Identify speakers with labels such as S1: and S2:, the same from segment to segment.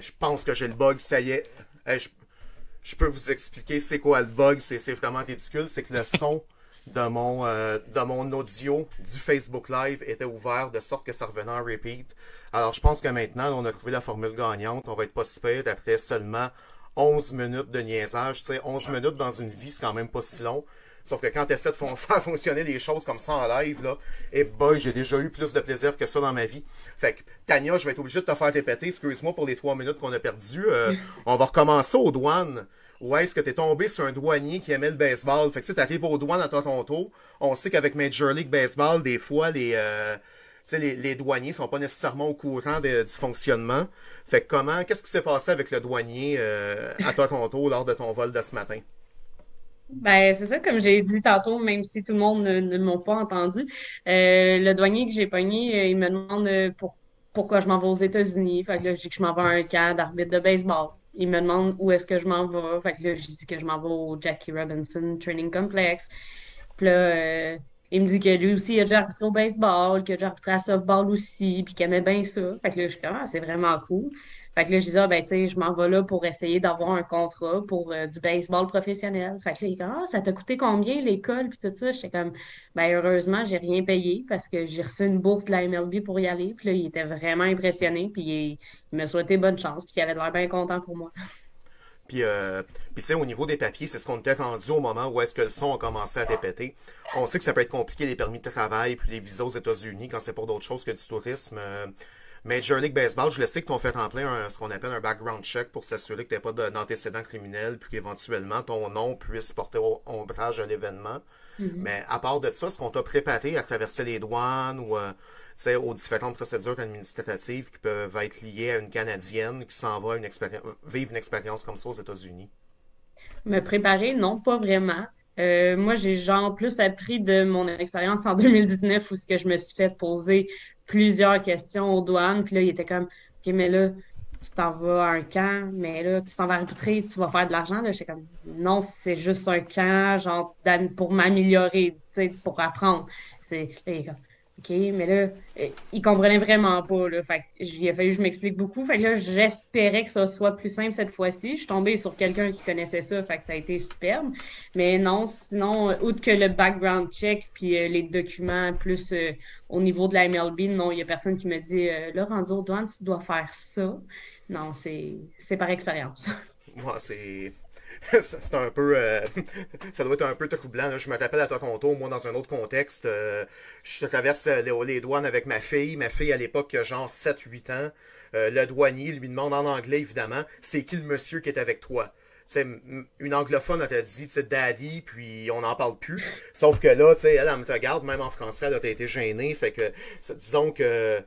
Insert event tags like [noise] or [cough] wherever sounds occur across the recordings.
S1: je pense que j'ai le bug, ça y est. je, je peux vous expliquer c'est quoi le bug, c'est vraiment ridicule, c'est que le son [laughs] de mon, euh, de mon audio du Facebook Live était ouvert de sorte que ça revenait en repeat. Alors je pense que maintenant, on a trouvé la formule gagnante, on va être pas si après seulement 11 minutes de niaisage. Tu sais, 11 minutes dans une vie, c'est quand même pas si long. Sauf que quand tu essaies de [laughs] faire fonctionner les choses comme ça en live, là, et eh boy, j'ai déjà eu plus de plaisir que ça dans ma vie. Fait que, Tania, je vais être obligé de te faire répéter. Excuse-moi pour les trois minutes qu'on a perdues. Euh, [laughs] on va recommencer aux douanes. Où est-ce que tu es tombé sur un douanier qui aimait le baseball? Fait que tu arrives aux douanes à Toronto. On sait qu'avec Major League Baseball, des fois, les, euh, les, les douaniers sont pas nécessairement au courant du fonctionnement. Fait que comment, qu'est-ce qui s'est passé avec le douanier euh, à Toronto lors de ton vol de ce matin?
S2: Ben, c'est ça, comme j'ai dit tantôt, même si tout le monde ne, m'a pas entendu. Euh, le douanier que j'ai pogné, euh, il me demande euh, pour, pourquoi je m'en vais aux États-Unis. Fait que là, je dis que je m'en vais à un camp d'arbitre de baseball. Il me demande où est-ce que je m'en vais. Fait que là, je dis que je m'en vais au Jackie Robinson Training Complex. Puis là, il me dit que lui aussi, il a déjà arbitré au baseball, qu'il a déjà arbitré à softball aussi, puis qu'il aimait bien ça. Fait que là, je suis comme, ah, c'est vraiment cool. Fait que là, je disais, ah, ben, je m'en vais là pour essayer d'avoir un contrat pour euh, du baseball professionnel. Fait que là, il dit, ah, ça t'a coûté combien l'école, puis tout ça? J'étais comme, ben, heureusement, j'ai rien payé parce que j'ai reçu une bourse de la MLB pour y aller. Puis là, il était vraiment impressionné, puis il, il me souhaitait bonne chance, puis il avait l'air bien content pour moi.
S1: Puis, euh, puis tu sais, au niveau des papiers, c'est ce qu'on était rendu au moment où est-ce que le son a commencé à répéter. On sait que ça peut être compliqué, les permis de travail, puis les visas aux États-Unis, quand c'est pour d'autres choses que du tourisme. Euh, Major League Baseball, je le sais qu'on fait remplir un, ce qu'on appelle un background check pour s'assurer que tu n'as pas d'antécédents criminels, puis qu'éventuellement ton nom puisse porter ombrage à l'événement. Mm-hmm. Mais à part de ça, est-ce qu'on t'a préparé à traverser les douanes ou euh, aux différentes procédures administratives qui peuvent être liées à une Canadienne qui s'en va une vivre une expérience comme ça aux États-Unis?
S2: Me préparer, non, pas vraiment. Euh, moi, j'ai genre plus appris de mon expérience en 2019 où ce que je me suis fait poser plusieurs questions aux douanes. Puis là, il était comme, OK, mais là, tu t'en vas à un camp, mais là, tu t'en vas arbitrer, tu vas faire de l'argent. Là, j'étais comme, non, c'est juste un camp, genre, pour m'améliorer, pour apprendre. C'est, OK, mais là, euh, il comprenait vraiment pas. Là, fait il a fallu que je m'explique beaucoup. Fait que là, j'espérais que ça soit plus simple cette fois-ci. Je suis tombée sur quelqu'un qui connaissait ça, fait que ça a été superbe. Mais non, sinon, outre que le background check puis euh, les documents plus euh, au niveau de la MLB, non, il n'y a personne qui me dit là, rendu aux douanes, tu dois faire ça. Non, c'est par expérience. [laughs]
S1: Moi, c'est [laughs] c'est un peu. Euh, [laughs] ça doit être un peu troublant. Je me rappelle à Toronto, moi, dans un autre contexte. Euh, je traverse euh, les, les, douanes avec ma fille. Ma fille, à l'époque, genre 7-8 ans. le douanier lui demande en anglais, évidemment, c'est qui le monsieur qui est avec toi? Une anglophone, t'a dit, daddy, puis on n'en parle plus. Sauf que là, tu elle, elle me regarde, même en français, elle a été gênée. Fait que, disons que,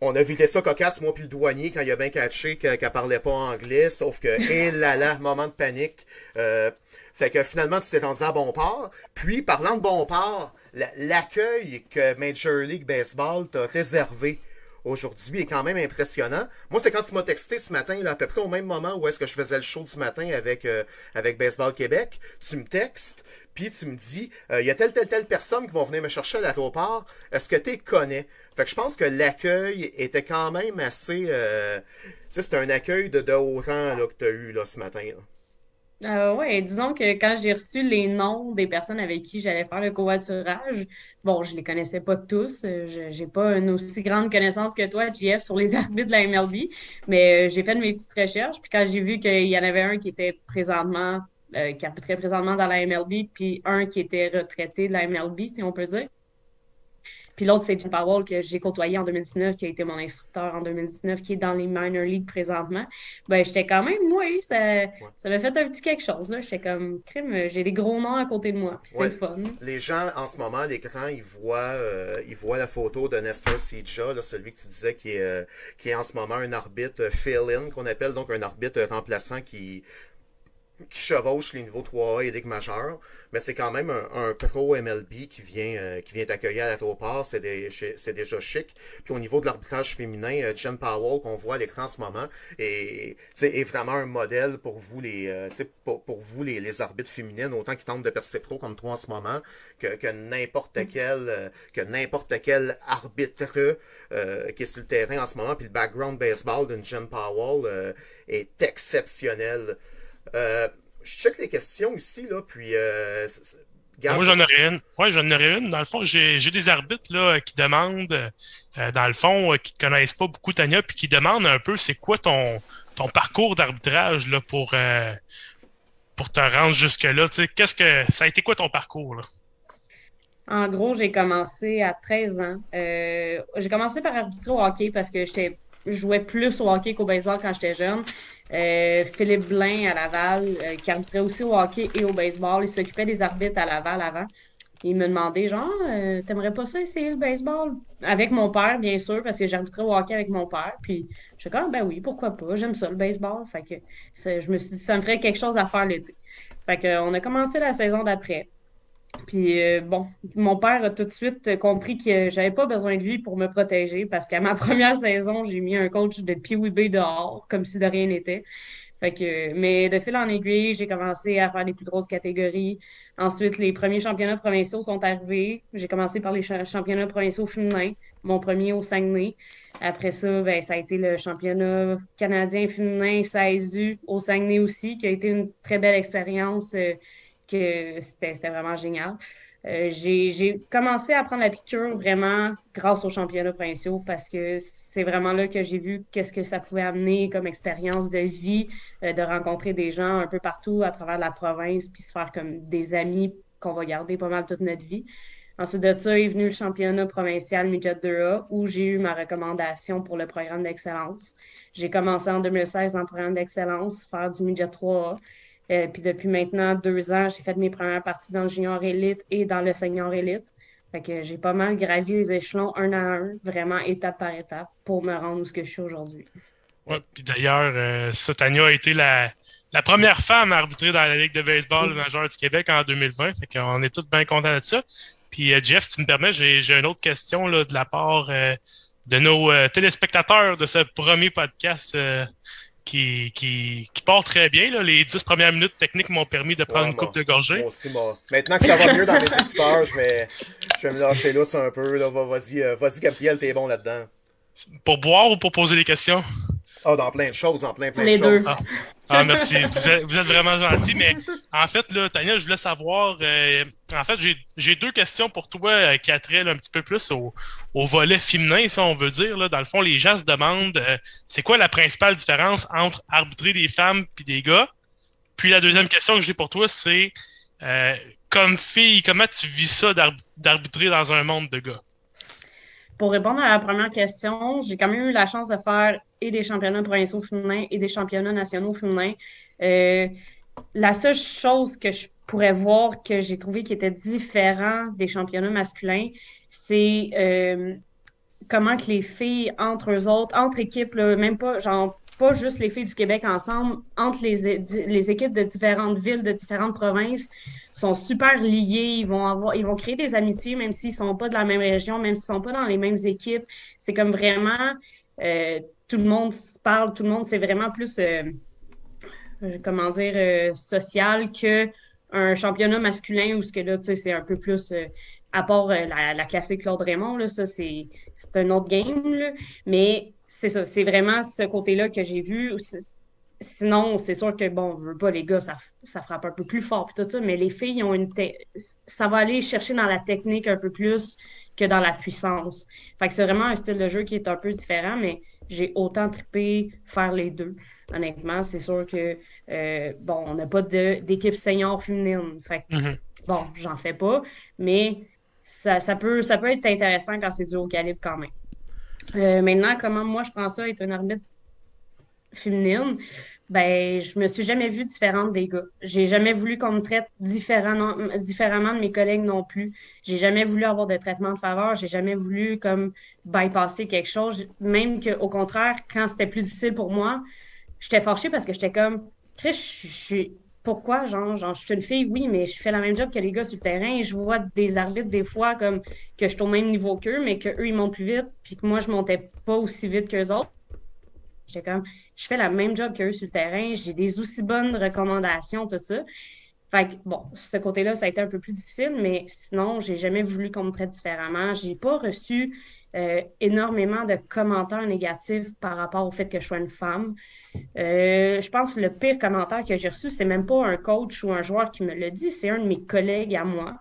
S1: on a vu ça cocasse, moi puis le douanier, quand il a bien catché qu'elle parlait pas anglais, sauf que, hé là là, moment de panique. Euh, fait que finalement, tu t'es rendu à bon port. Puis, parlant de bon port, l'accueil que Major League Baseball t'a réservé aujourd'hui est quand même impressionnant. Moi, c'est quand tu m'as texté ce matin, à peu près au même moment où est-ce que je faisais le show du matin avec, euh, avec Baseball Québec. Tu me textes, puis tu me dis, euh, il y a telle, telle, telle personne qui vont venir me chercher à l'aéroport. Est-ce que tu connais? Fait que je pense que l'accueil était quand même assez... Euh, tu sais, c'est un accueil de, haut rang que tu as eu là, ce matin. Là.
S2: Euh, oui, disons que quand j'ai reçu les noms des personnes avec qui j'allais faire le covoiturage, bon, je les connaissais pas tous. Euh, je n'ai pas une aussi grande connaissance que toi, JF, sur les [laughs] arbitres de la MLB, mais euh, j'ai fait mes petites recherches. Puis quand j'ai vu qu'il y en avait un qui était présentement, qui arbitrait présentement dans la MLB, puis un qui était retraité de la MLB, si on peut dire, puis l'autre, c'est Jim Powell que j'ai côtoyé en 2019, qui a été mon instructeur en 2019, qui est dans les minor leagues présentement. Ben, j'étais quand même, moi, ça, ça m'a fait un petit quelque chose. Là. J'étais comme, crime, j'ai des gros noms à côté de moi. Puis c'est fun.
S1: Les gens, en ce moment, à l'écran, ils voient, euh, ils voient la photo de Nestor Sija, là, celui que tu disais qui est, euh, qui est en ce moment un arbitre fill-in, qu'on appelle donc un arbitre remplaçant qui qui chevauche les niveaux 3A et Ligue majeure, mais c'est quand même un, pro MLB qui vient, euh, qui vient t'accueillir à l'aéroport, c'est déjà chic. Puis au niveau de l'arbitrage féminin, euh, Jen Powell, qu'on voit à l'écran en ce moment, est, est vraiment un modèle pour vous, les, euh, pour, pour, vous les, les, arbitres féminines, autant qu'ils tentent de percer pro comme toi en ce moment, que, que n'importe mm. quel, que n'importe quel arbitre qui est sur le terrain en ce moment. Puis le background baseball d'une Jen Powell est exceptionnel. Euh, je check les questions ici, là, puis. Euh,
S3: moi, j'en aurais une. Ouais, j'en aurais une. Dans le fond, j'ai des arbitres là, qui demandent, euh, dans le fond, qui ne connaissent pas beaucoup Tania, puis qui demandent un peu c'est quoi ton, ton parcours d'arbitrage là, pour, pour te rendre jusque-là? Qu'est-ce que ça a été quoi ton parcours? Là?
S2: En gros, j'ai commencé à 13 ans. j'ai commencé par arbitrer au hockey parce que j'étais je jouais plus au hockey qu'au baseball quand j'étais jeune. Euh, Philippe Blain à Laval, euh, qui arbitrait aussi au hockey et au baseball. Il s'occupait des arbitres à Laval avant. Il me demandait, genre, euh, t'aimerais pas ça essayer le baseball? Avec mon père, bien sûr, parce que j'arbitrais au hockey avec mon père. Puis, je suis comme, ben oui, pourquoi pas? J'aime ça, le baseball. Fait que je me suis dit, ça me ferait quelque chose à faire l'été. Fait que, on a commencé la saison d'après. Puis euh, bon, mon père a tout de suite compris que j'avais pas besoin de lui pour me protéger parce qu'à ma [laughs] première saison, j'ai mis un coach de Pee dehors, comme si de rien n'était. Fait que, mais de fil en aiguille, j'ai commencé à faire les plus grosses catégories. Ensuite, les premiers championnats provinciaux sont arrivés. J'ai commencé par les championnats provinciaux féminins, mon premier au Saguenay. Après ça, ben, ça a été le championnat canadien féminin 16U au Saguenay aussi, qui a été une très belle expérience. Que c'était vraiment génial. Euh, j'ai commencé à prendre la piqûre vraiment grâce aux championnats provinciaux parce que c'est vraiment là que j'ai vu qu'est-ce que ça pouvait amener comme expérience de vie, euh, de rencontrer des gens un peu partout à travers la province, puis se faire comme des amis qu'on va garder pas mal toute notre vie. Ensuite de ça est venu le championnat provincial Midget 2A où j'ai eu ma recommandation pour le programme d'excellence. J'ai commencé en 2016 dans le programme d'excellence, faire du Midget 3A. Euh, puis depuis maintenant deux ans, j'ai fait mes premières parties dans le junior élite et dans le senior élite. Fait que j'ai pas mal gravi les échelons un à un, vraiment étape par étape, pour me rendre où ce que je suis aujourd'hui.
S3: Ouais, puis d'ailleurs, euh, Satania a été la, la première femme à arbitrer dans la Ligue de baseball majeure du Québec en 2020. Fait qu'on est tous bien contents de ça. Puis euh, Jeff, si tu me permets, j'ai une autre question là, de la part de nos téléspectateurs de ce premier podcast qui, qui, qui part très bien. Là. Les dix premières minutes techniques m'ont permis de prendre une coupe de gorgée.
S1: Moi aussi, moi. Maintenant que ça va mieux dans mes écouteurs, je vais, je vais me lâcher là un peu. Vas-y, euh, vas-y, Gabriel, t'es bon là-dedans.
S3: Pour boire ou pour poser des questions?
S1: Ah, dans plein de choses, dans plein, plein de choses.
S3: Ah. Ah, merci. Vous êtes, vraiment gentil. Mais en fait, là, Tania, je voulais savoir. Euh, en fait, j'ai deux questions pour toi euh, qui attraient un petit peu plus au, au, volet féminin, si on veut dire. Là. Dans le fond, les gens se demandent euh, c'est quoi la principale différence entre arbitrer des femmes et des gars? Puis la deuxième question que j'ai pour toi, c'est comme fille, comment tu vis ça d'arbitrer dans un monde de gars?
S2: Pour répondre à la première question, j'ai quand même eu la chance de faire des championnats provinciaux féminins et des championnats nationaux féminins. Euh, la seule chose que je pourrais voir que j'ai trouvé qui était différent des championnats masculins, c'est euh, comment que les filles entre eux autres, entre équipes, même pas genre pas juste les filles du Québec ensemble, entre les, les équipes de différentes villes, de différentes provinces, sont super liées. Ils vont avoir, ils vont créer des amitiés, même s'ils sont pas de la même région, même s'ils sont pas dans les mêmes équipes. C'est comme vraiment euh, tout le monde se parle, tout le monde, c'est vraiment plus, euh, euh, comment dire, social que un championnat masculin où ce que là, tu sais, c'est un peu plus, à part la, la, classique Claude Raymond, là, ça, c'est un autre game, là. mais c'est ça, c'est vraiment ce côté-là que j'ai vu. Sinon, c'est sûr que, bon, on veut pas, les gars, ça, ça frappe un peu plus fort, puis tout ça, mais les filles ont une. Ça va aller chercher dans la technique un peu plus que dans la puissance. Fait que c'est vraiment un style de jeu qui est un peu différent, mais j'ai autant trippé faire les deux. Honnêtement, c'est sûr que, euh, bon, on n'a pas d'équipe senior féminine. Fait que, mm-hmm. bon, j'en fais pas, mais ça, ça, peut, ça peut être intéressant quand c'est du haut calibre quand même. Euh, maintenant, comment moi je prends ça être une arbitre féminine? Ben, je me suis jamais vue différente des gars. J'ai jamais voulu qu'on me traite différemment de mes collègues non plus. J'ai jamais voulu avoir de traitement de faveur. J'ai jamais voulu comme bypasser quelque chose. Même qu'au contraire, quand c'était plus difficile pour moi, j'étais fâchée parce que j'étais comme, Chris, je suis pourquoi, genre, genre, je suis une fille, oui, mais je fais la même job que les gars sur le terrain. Je vois des arbitres des fois comme que je suis au même niveau qu'eux, mais qu'eux, ils montent plus vite, puis que moi, je montais pas aussi vite qu'eux autres. J'étais comme, je fais la même job qu'eux sur le terrain, j'ai des aussi bonnes recommandations, tout ça. Fait que, bon, ce côté-là, ça a été un peu plus difficile, mais sinon, j'ai jamais voulu qu'on me traite différemment. J'ai pas reçu euh, énormément de commentaires négatifs par rapport au fait que je sois une femme. Euh, je pense que le pire commentaire que j'ai reçu, c'est même pas un coach ou un joueur qui me l'a dit, c'est un de mes collègues à moi.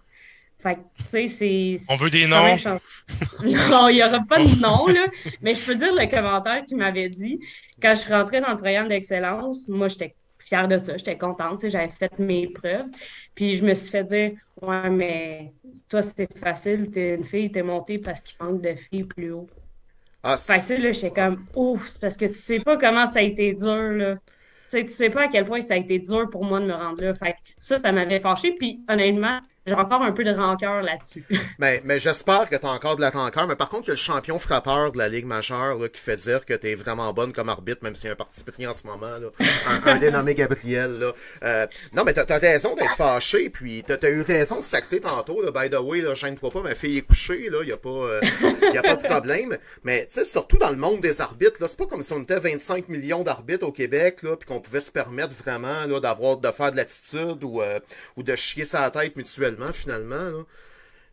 S2: Fait que, tu sais, c'est.
S3: On veut des noms. [laughs]
S2: non, il n'y aura pas de nom, là. Mais je peux dire le commentaire qu'il m'avait dit. Quand je suis rentrée dans le programme d'excellence, moi, j'étais fière de ça. J'étais contente, j'avais fait mes preuves. Puis je me suis fait dire Ouais, mais toi, c'est facile, t'es une fille, t'es montée parce qu'il manque de filles plus haut. Ah, fait que là, j'étais comme Ouf, c'est parce que tu sais pas comment ça a été dur, là. Tu sais, tu sais pas à quel point ça a été dur pour moi de me rendre là. Fait que ça, ça m'avait fâché. Puis honnêtement, j'ai encore un peu de rancœur là-dessus. [laughs]
S1: mais mais j'espère que tu as encore de la rancœur. Mais par contre, il y a le champion frappeur de la Ligue majeure là, qui fait dire que tu es vraiment bonne comme arbitre, même s'il y a un parti pris en ce moment. Là. Un, [laughs] dénommé Gabriel. Là. Euh, non, mais tu as, raison d'être fâché. Puis tu as, eu raison de sacrer tantôt. Là. By the way, là, je ne crois pas, ma fille est couchée. Il n'y a, pas, euh, y a pas de [laughs] problème. Mais tu sais, surtout dans le monde des arbitres, là, c'est pas comme si on était 25 millions d'arbitres au Québec, là, puis qu'on pouvait se permettre vraiment là, d'avoir de faire de l'attitude ou, euh, ou de chier sa tête mutuellement finalement.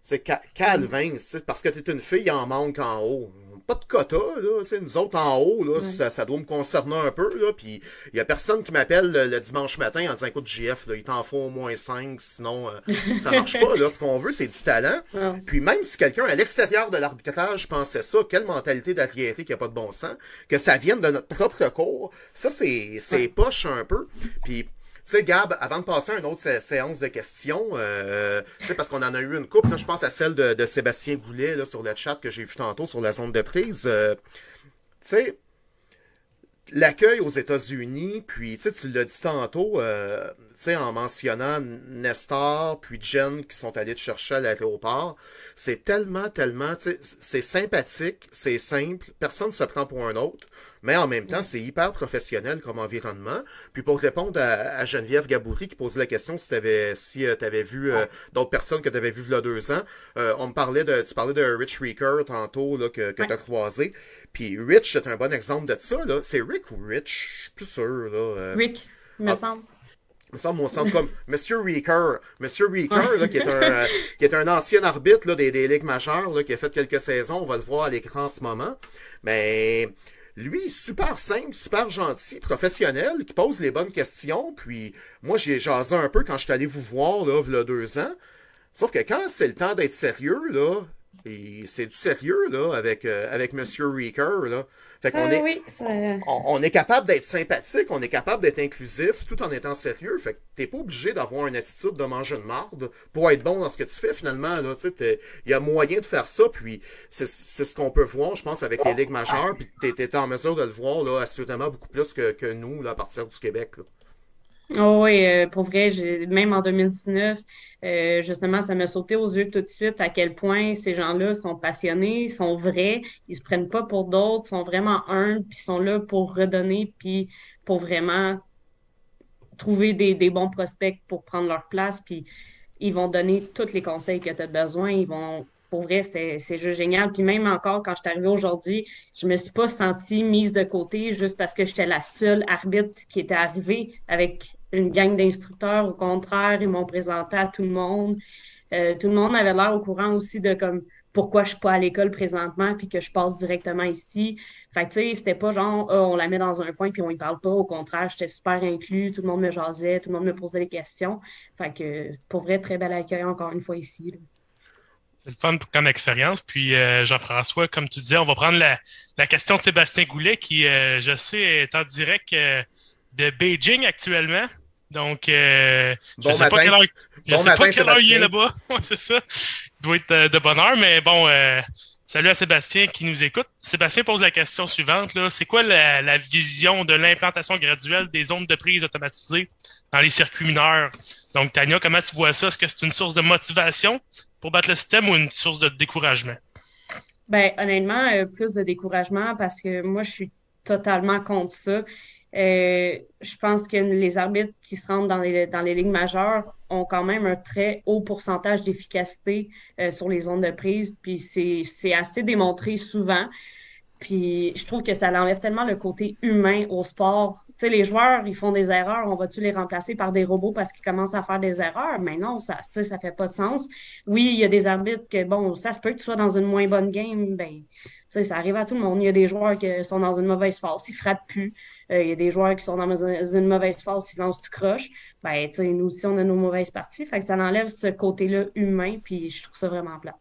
S1: C'est Calvin, c'est parce que tu es une fille, en manque en haut. Pas de quota, là. Nous autres en haut, là, ça, doit me concerner un peu. Là, puis il y a personne qui m'appelle le, dimanche matin en disant écoute, JF, là, il t'en faut au moins 5, sinon euh, ça marche pas. Là. Ce qu'on veut, c'est du talent. Puis même si quelqu'un à l'extérieur de l'arbitrage pensait ça, quelle mentalité d'athlétique qui a pas de bon sens, que ça vienne de notre propre cours, ça c'est poche un peu. Puis tu sais, Gab, avant de passer à une autre séance de questions, euh, parce qu'on en a eu une coupe, je pense à celle de, Sébastien Goulet là, sur le chat que j'ai vu tantôt sur la zone de prise. Euh, tu sais, l'accueil aux États-Unis, puis tu l'as dit tantôt, euh, en mentionnant Nestor, puis Jen qui sont allés te chercher à l'aéroport, c'est tellement, tellement, c'est sympathique, c'est simple, personne ne se prend pour un autre. Mais en même temps, c'est hyper professionnel comme environnement. Puis pour répondre à, Geneviève Gaboury qui posait la question si tu avais, si, euh, avais vu euh, d'autres personnes que tu avais vues il y a deux ans, euh, on me parlait de, tu parlais de Rich Reeker tantôt là, que, que tu as croisé. Puis Rich, c'est un bon exemple de ça. C'est Rick ou Rich? Je suis plus sûr. Là.
S2: Rick, il me ah, semble.
S1: Me semble, on comme [laughs] Monsieur Reeker. Monsieur Reeker, là, qui, est un, qui est un ancien arbitre là, des, des ligues majeures, là, qui a fait quelques saisons. On va le voir à l'écran en ce moment. Mais lui, super simple, super gentil, professionnel, qui pose les bonnes questions. Puis moi, j'ai jasé un peu quand je suis allé vous voir, là, il y a deux ans. Sauf que quand c'est le temps d'être sérieux, là, et c'est du sérieux, là, avec, euh, avec Monsieur Reeker, là. Fait qu'on
S2: ah
S1: est, on, est capable d'être sympathique, on est capable d'être inclusif tout en étant sérieux. Fait que t'es pas obligé d'avoir une attitude de manger de marde pour être bon dans ce que tu fais finalement. Là, il y a moyen de faire ça, puis c'est ce qu'on peut voir, je pense, avec les ligues majeures. Puis t'es en mesure de le voir là, assurément beaucoup plus que, que nous là, à partir du Québec. Là.
S2: Oh oui, euh, pour vrai, même en 2019, euh, justement, ça m'a sauté aux yeux tout de suite à quel point ces gens-là sont passionnés, sont vrais, ils se prennent pas pour d'autres, sont vraiment humbles, puis sont là pour redonner, puis pour vraiment trouver des, des, bons prospects pour prendre leur place, puis ils vont donner tous les conseils que tu as besoin, ils vont pour vrai, c'est juste génial. Puis même encore, quand je suis arrivée aujourd'hui, je me suis pas sentie mise de côté juste parce que j'étais la seule arbitre qui était arrivée avec une gang d'instructeurs. Au contraire, ils m'ont présenté à tout le monde. Euh, tout le monde avait l'air au courant aussi de comme pourquoi je suis pas à l'école présentement puis que je passe directement ici. Fait tu sais, c'était pas genre ah, on la met dans un coin puis on y parle pas. Au contraire, j'étais super inclus, tout le monde me jasait, tout le monde me posait des questions. Fait que pour vrai, très bel accueil encore une fois ici.
S3: C'est le fun comme expérience. Puis euh, Jean-François, comme tu disais, on va prendre la, la question de Sébastien Goulet qui, euh, je sais, est en direct de Beijing actuellement. Donc, euh, je ne sais pas quelle heure, je sais pas quelle heure il est là-bas. [laughs] c'est ça. Il doit être euh, de bonne heure, mais bon, euh, salut à Sébastien qui nous écoute. Sébastien pose la question suivante. Là. C'est quoi la, la, vision de l'implantation graduelle des zones de prise automatisées dans les circuits mineurs? Donc, Tania, comment tu vois ça? Est-ce que c'est une source de motivation pour battre le système ou une source de découragement?
S2: Ben, honnêtement, plus de découragement parce que moi, je suis totalement contre ça. euh, je pense que les arbitres qui se rendent dans les, dans les ligues majeures ont quand même un très haut pourcentage d'efficacité euh, sur les zones de prise, puis c'est assez démontré souvent. Puis je trouve que ça enlève tellement le côté humain au sport. Tu sais, les joueurs, ils font des erreurs, on va-tu les remplacer par des robots parce qu'ils commencent à faire des erreurs? Mais non, ça, tu sais, ça fait pas de sens. Oui, il y a des arbitres que, bon, ça se peut que tu sois dans une moins bonne game, ben, sais, ça arrive à tout le monde. Il y a des joueurs qui sont dans une mauvaise phase, ils frappent plus. Euh, il y a des joueurs qui sont dans une, mauvaise phase, ils lancent tout croche. Ben, nous aussi, on a nos mauvaises parties. Fait que ça enlève ce côté-là humain, puis je trouve ça vraiment plat.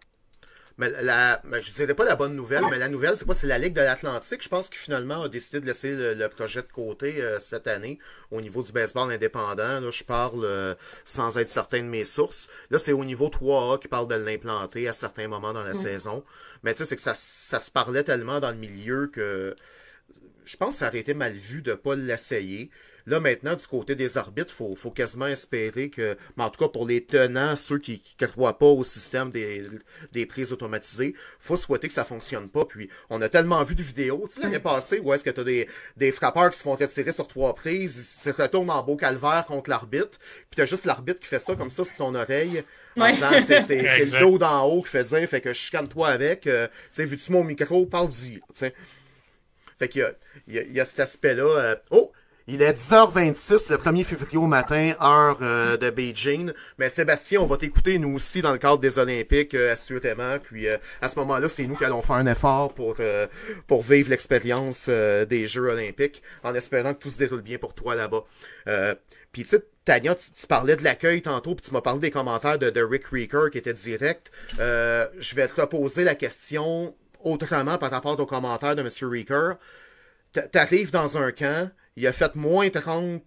S1: Mais la, je dirais pas la bonne nouvelle, mais la nouvelle, c'est quoi? C'est la Ligue de l'Atlantique, je pense, qui finalement a décidé de laisser le, projet de côté euh, cette année au niveau du baseball indépendant. Là, je parle euh, sans être certain de mes sources. Là, c'est au niveau 3A qui parle de l'implanter à certains moments dans la saison. Mais tu sais, c'est que ça, ça se parlait tellement dans le milieu que je pense que ça aurait été mal vu de ne pas l'essayer. Là, maintenant, du côté des arbitres, il faut, quasiment espérer que, mais en tout cas pour les tenants, ceux qui ne croient pas au système des, des prises automatisées, faut souhaiter que ça fonctionne pas. Puis, on a tellement vu de vidéos, tu sais, l'année passée, où est-ce que tu as des, des frappeurs qui se font retirer sur trois prises, ils se retournent en beau calvaire contre l'arbitre, puis tu as juste l'arbitre qui fait ça comme ça sur son oreille, en disant, c'est le dos d'en haut qui fait dire, fait que je chicane toi avec, euh, tu sais, vu-tu mon micro, parle-y, tu sais. Fait qu'il y a, il y, a, cet aspect-là. Euh, oh! Il est 10h26 le 1er février au matin, heure euh, de Beijing. Mais Sébastien, on va t'écouter nous aussi dans le cadre des Olympiques, euh, assurément. Puis à ce moment-là, c'est nous qui allons faire un effort pour, pour vivre l'expérience des Jeux Olympiques, en espérant que tout se déroule bien pour toi là-bas. puis tu sais, Tania, tu, parlais de l'accueil tantôt, puis tu m'as parlé des commentaires de, de Rick Reeker qui était direct. je vais te reposer la question autrement par rapport aux commentaires de M. Reeker t'arrives dans un camp, il a fait moins 30